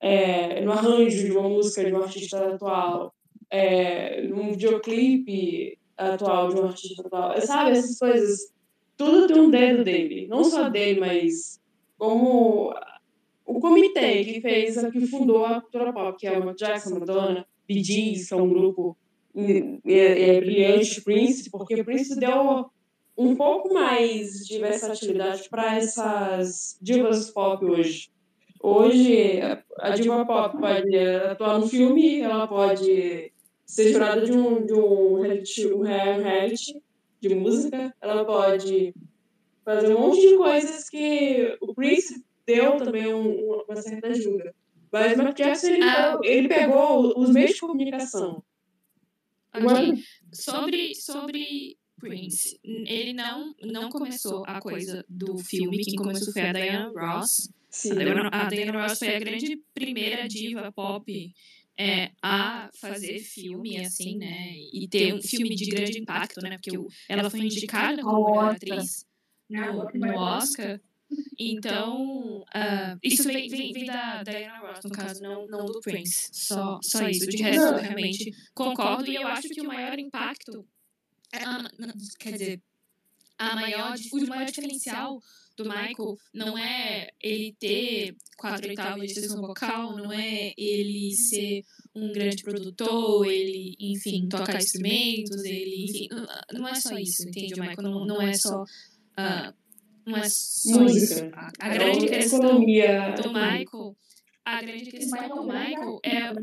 é, no arranjo de uma música de um artista atual, é, num videoclipe atual de um artista atual, sabe? Essas coisas. Tudo tem um dedo dele. Não só dele, mas como o comitê que fez, que fundou a cultura pop, que é o Jackson, Madonna, Bee Gees, que é um grupo hum, é, é brilhante, Prince, porque Prince deu um pouco mais de versatilidade para essas divas pop hoje. Hoje, a diva pop pode atuar no filme, ela pode ser jurada de um, de um reality, um rea- reality de música, ela pode fazer um monte de coisas que o Prince deu também um- uma certa ajuda. Mas o Michael Jackson, ele, Ah. ele pegou os meios de comunicação. Ok. Sobre, sobre Prince, ele não, não começou a coisa do filme, quem começou foi a Diana Ross. Sim. A Diana, a Diana Ross foi a grande primeira diva pop é, a fazer filme, assim, né? E ter um filme de grande impacto, né? Porque o- ela foi indicada como melhor atriz no, no Oscar. Então, ah, isso vem, vem, vem da Diana Ross, no caso, não, não do Prince. Só, só isso. De resto, eu realmente concordo. E eu acho que o maior impacto. Não, quer dizer, a maior, o maior diferencial do Michael não é ele ter quatro oitavas de extensão vocal, não é ele ser um grande produtor, ele, enfim, tocar instrumentos, ele, enfim, não- é só isso, entende? Michael não, não é só ah, não é só Música. isso. A, a grande questão economia. do Michael, a grande questão do Michael é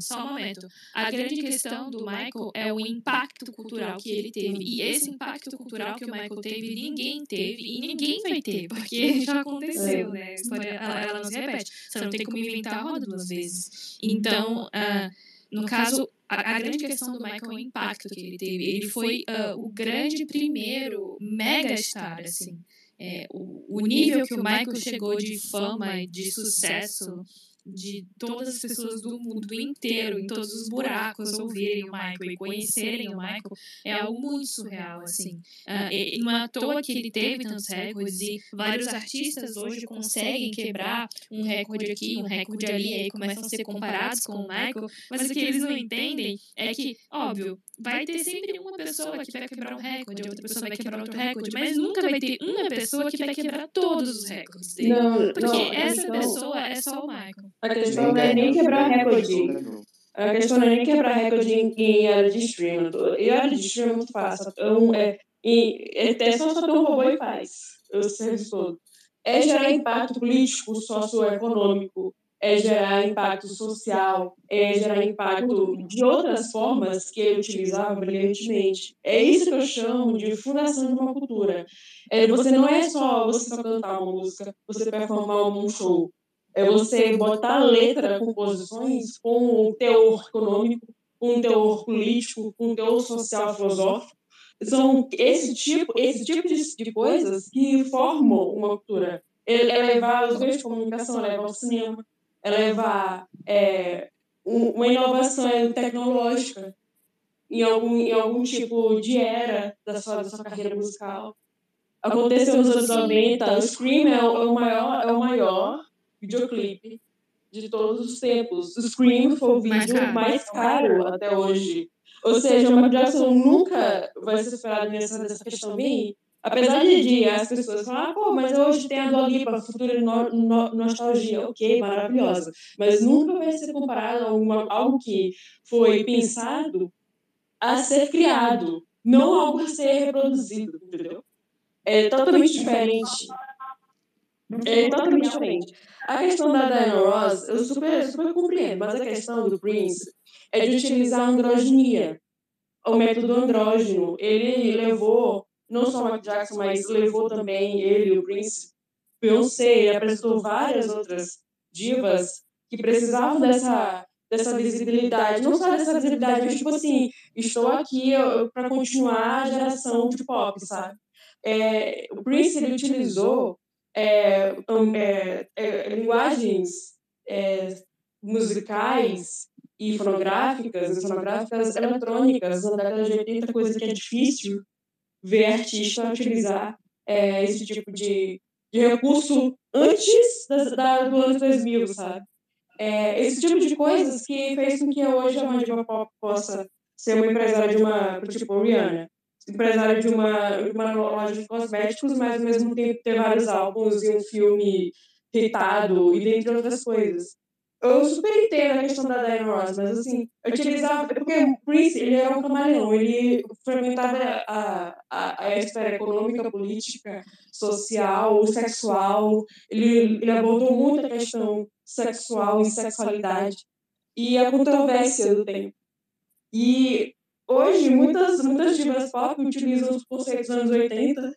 só um momento. A grande questão do Michael é o impacto cultural que ele teve. E esse impacto cultural que o Michael teve, ninguém teve e ninguém vai ter, porque <laughs> já aconteceu, né? A história ela, ela não se repete. Você não tem como inventar a roda duas vezes. Então, ah, no caso, a, a grande questão do Michael é o impacto que ele teve. Ele foi ah, o grande primeiro mega star, assim. É, o, o nível que o Michael chegou de fama e de sucesso de todas as pessoas do mundo inteiro, em todos os buracos, ouvirem o Michael e conhecerem o Michael, é algo muito surreal, assim. Ah, e não é à toa que ele teve tantos recordes e vários artistas hoje conseguem quebrar um recorde aqui, um recorde ali, e aí começam a ser comparados com o Michael, mas o que eles não entendem é que, óbvio, vai ter sempre uma pessoa que vai quebrar um recorde, outra pessoa vai quebrar outro recorde, mas nunca vai ter uma pessoa que vai quebrar todos os recordes dele. Não, porque não, a essa questão- pessoa é só o Michael. A questão não é nem quebrar recorde. A questão não é nem quebrar recorde em, em área de streaming. Em área de streaming é muito fácil. É, um- é, e- é, é só só ter um robô e faz o serviço todo. É gerar impacto político, socioeconômico, é gerar impacto social, é gerar impacto de outras formas que ele utilizava brilhantemente. É isso que eu chamo de fundação de uma cultura. É, você não é só você só cantar uma música, você performar um show. É você botar letra, composições com um teor econômico, com um teor político, com um teor social filosófico. São esse tipo, esse tipo de, de coisas que formam uma cultura. É é levar os meios de comunicação, levar o cinema, levar é, um- uma inovação tecnológica em algum, em algum tipo de era da sua, da sua carreira musical. Aconteceu nos anos 90, o Scream é o, é o maior, é o maior videoclipe de todos os tempos. O Scream foi o Mais vídeo caro. mais caro até hoje. Ou seja, Michael Jackson nunca vai ser superado nessa, nessa questão bem. Apesar de, de as pessoas falar, pô, mas hoje tem a Dua Lipa, futura no, no, nostalgia, ok, maravilhosa. Mas nunca vai ser comparado a uma, algo que foi pensado a ser criado, não algo a ser reproduzido, entendeu? É totalmente diferente. É totalmente diferente. A questão da Diana Ross, eu super, super compreendo, mas a questão do Prince é de utilizar a androginia, o método andrógeno. Ele levou, não só o Michael Jackson, mas levou também ele, o Prince, Beyoncé, ele apresentou várias outras divas que precisavam dessa, dessa visibilidade, não só dessa visibilidade, mas tipo assim, estou aqui para continuar a geração de pop, sabe? É, o Prince, ele utilizou é, um, é, é, linguagens é, musicais e fonográficas, e fonográficas eletrônicas na década de 80, coisa que é difícil ver artista utilizar é, esse tipo de, de recurso antes da, da, do ano 2000, sabe? É, esse tipo de coisas que fez com que hoje a diva pop possa ser uma empresária de uma, tipo Rihanna, empresária de uma, de uma loja de cosméticos, mas ao mesmo tempo ter vários álbuns e um filme hitado, e dentre outras coisas. Eu super entendo a questão da Diana Ross, mas assim, eu utilizava. Porque o Prince, ele era um camaleão, ele fragmentava a, a, a esfera econômica, política, social, sexual, ele, ele abordou muito a questão sexual e sexualidade e a controvérsia do tempo. E hoje, muitas, muitas divas pop utilizam os conceitos dos anos 80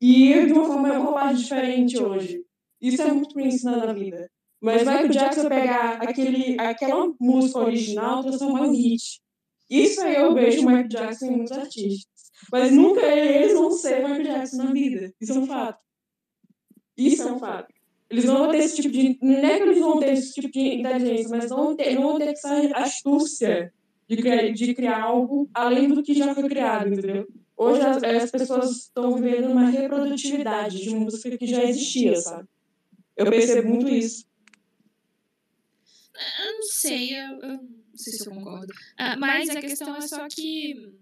e de uma forma uma parte diferente hoje. Isso é muito Prince na vida. Mas Michael Jackson pegar aquele, aquela música original e transformar em hit. Isso aí eu vejo o Michael Jackson em muitos artistas. Mas nunca eles vão ser Michael Jackson na vida. Isso é um fato. Isso é um fato. Eles não vão ter esse tipo de. Não é que eles vão ter esse tipo de inteligência, mas não vão ter, não vão ter essa astúcia de criar, de criar algo além do que já foi criado, entendeu? Hoje as, as pessoas estão vivendo uma reprodutividade de música que já existia, sabe? Eu percebo muito isso. Eu não sei, eu, eu não sei se eu concordo. Ah, mas a questão é só que,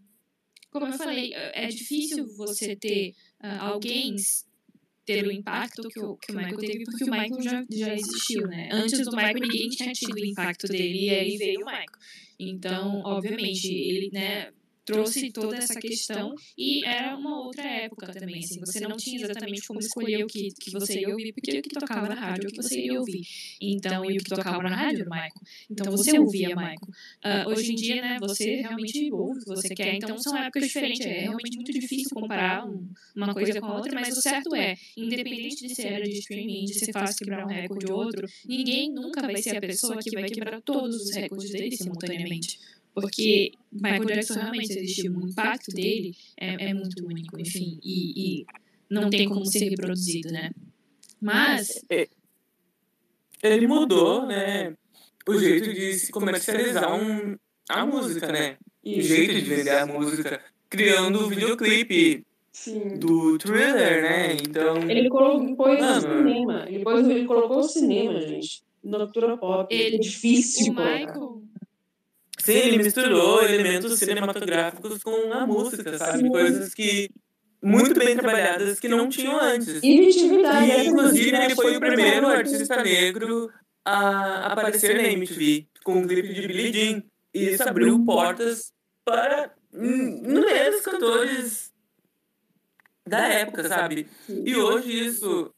como eu falei, é difícil você ter ah, alguém ter o impacto que o, que o Michael teve, porque o Michael já, já existiu, né? Antes do Michael, ninguém tinha tido o impacto dele, e aí veio o Michael. Então, obviamente, ele, né, trouxe toda essa questão e era uma outra época também, assim, você não tinha exatamente como escolher o que, que você ia ouvir, porque o que tocava na rádio é o que você ia ouvir. Então, e o que tocava na rádio era Michael. Então, você ouvia Michael. Ah, hoje em dia, né, você realmente ouve o que você quer, então são épocas diferentes, é realmente muito difícil comparar um- uma coisa com a outra, mas o certo é, independente de ser era de streaming, de ser fácil quebrar um recorde ou outro, ninguém nunca vai ser a pessoa que vai quebrar todos os recordes dele simultaneamente. Porque Michael Jackson realmente existiu, o impacto dele é, é muito único, enfim, e, e não tem como ser reproduzido, né? Mas. É, ele mudou, né? O jeito de se comercializar um, a música, né? O Isso. jeito de vender a música, criando o videoclipe do thriller, né? Então. Ele colocou Mano, cinema. Ele, pôs, ele colocou o cinema, gente. Na cultura pop. Ele- é difícil o. Michael. Sim, ele misturou elementos cinematográficos com a música, sabe? Coisas que muito bem trabalhadas que não tinham antes. Inventividade, E, essa inclusive, ele foi o primeiro artista negro a aparecer na MTV com o clipe de Billie Jean. E isso abriu portas para inúmeros cantores da época, sabe? E hoje isso...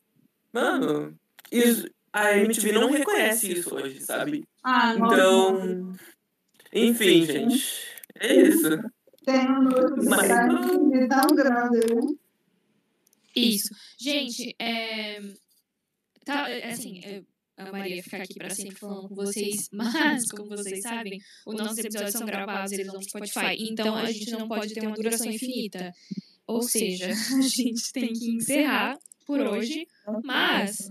Mano, isso, a MTV não reconhece isso hoje, sabe? Ah, não. Enfim, gente. É isso. Tem um grupo Mas- de tão grande, viu? Isso. Gente, é. Tá, é, assim, eu amaria ficar aqui pra sempre falando com vocês, <laughs> mas, como vocês sabem, os nossos episódios são gravados, eles vão no Spotify. Então a gente não pode ter uma duração infinita. Ou seja, <laughs> a gente tem que encerrar por hoje, mas.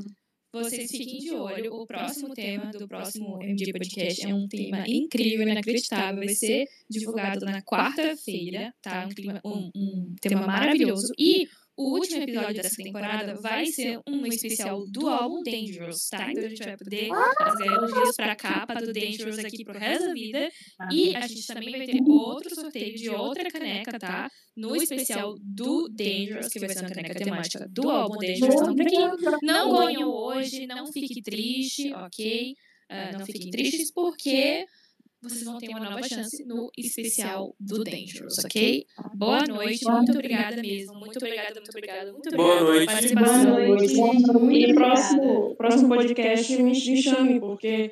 Vocês fiquem de olho. O próximo tema do próximo MD Podcast é um tema incrível, inacreditável. Vai ser divulgado na quarta-feira, tá? Um, clima- um- um tema maravilhoso. E o último episódio dessa temporada vai ser um especial do álbum Dangerous, tá? Então a gente vai poder fazer elogios pra capa do Dangerous aqui pro resto da vida. E a gente também vai ter outro sorteio de outra caneca, tá? No especial do Dangerous, que vai ser uma caneca temática do álbum Dangerous. Então, pra quem não ganhou hoje, não fique triste, ok? Ah, não fiquem tristes, porque vocês vão ter uma nova chance no especial do Dangerous, ok? Boa noite, muito obrigada mesmo. Muito obrigada, muito obrigada, muito Boa obrigada noite. pela participação. Boa noite. E próximo, próximo podcast me, me chame, porque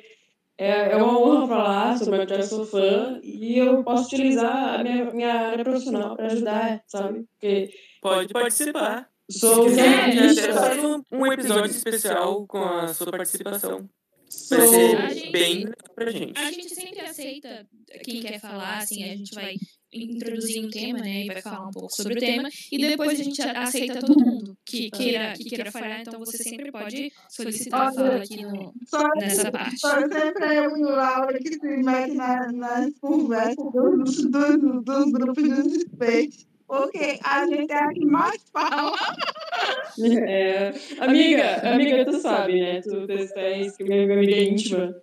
é, é uma honra falar sobre o Jackson, sou fã, e eu posso utilizar a minha, minha área profissional para ajudar, sabe? Porque Pode participar. Sou Se quiser, a até faz um, um episódio especial com a sua participação. Sou- ser bem legal pra gente. A gente sempre aceita quem quer falar, assim, a gente vai introduzir um tema, né, e vai falar um pouco sobre o tema, e depois a gente aceita todo mundo que queira, que queira falar, então você sempre pode solicitar a fala aqui no, Só, nessa parte. só sempre eu e o Laura que se mete na, nas conversas dos, dos, dos grupos dos Space. Porque a gente é a que mais fala. <laughs> É, amiga, amiga, tu sabe, né? Tu, tens que minha minha amiga é íntima.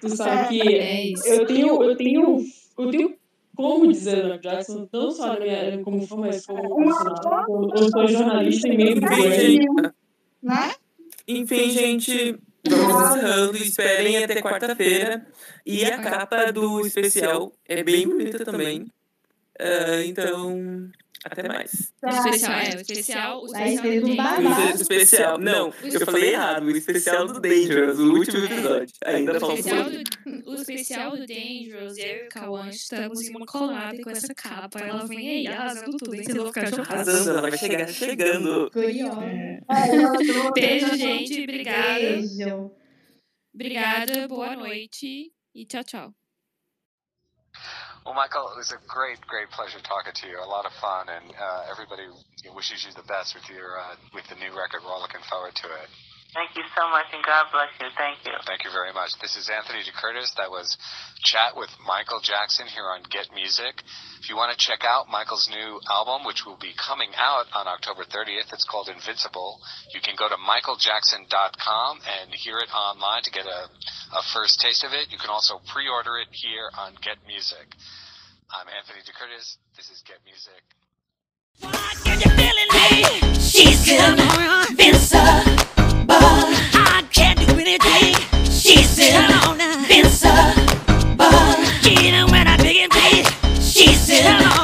Tu sabe que É eu tenho, eu tenho, eu tenho como dizer o Jackson, não só na minha, como fã, mas como profissional. Eu, eu sou jornalista e meio do Né? Enfim, gente, vamos encerrando. Esperem até quarta-feira. E a capa do especial é bem bonita também. Ah, então, até mais. O especial, é, o especial, o especial do O especial, não, eu falei errado. O especial do Dangerous, o último episódio. Ainda O falta especial, do, o especial do Dangerous, eu e o Kawan estamos em uma collab com essa capa. Ela vem aí arrasando tudo, hein? Vocês vão ficar chocados. Arrasando, ela vai chegar chegando. Beijo, gente. Obrigada. Beijo. Obrigada, boa noite e tchau, tchau. Well, Michael, it was a great, great pleasure talking to you. A lot of fun, and uh, everybody wishes you the best with your uh, with the new record. We're all looking forward to it. Thank you so much, and God bless you. Thank you. Thank you very much. This is Anthony DeCurtis. That was Chat with Michael Jackson here on Get Music. If you want to check out Michael's new album, which will be coming out on October 30th, it's called Invincible. You can go to michaeljackson.com and hear it online to get a, a first taste of it. You can also pre-order it here on Get Music. I'm Anthony DeCurtis. This is Get Music. She's she sit alone. Even when I she to, she's.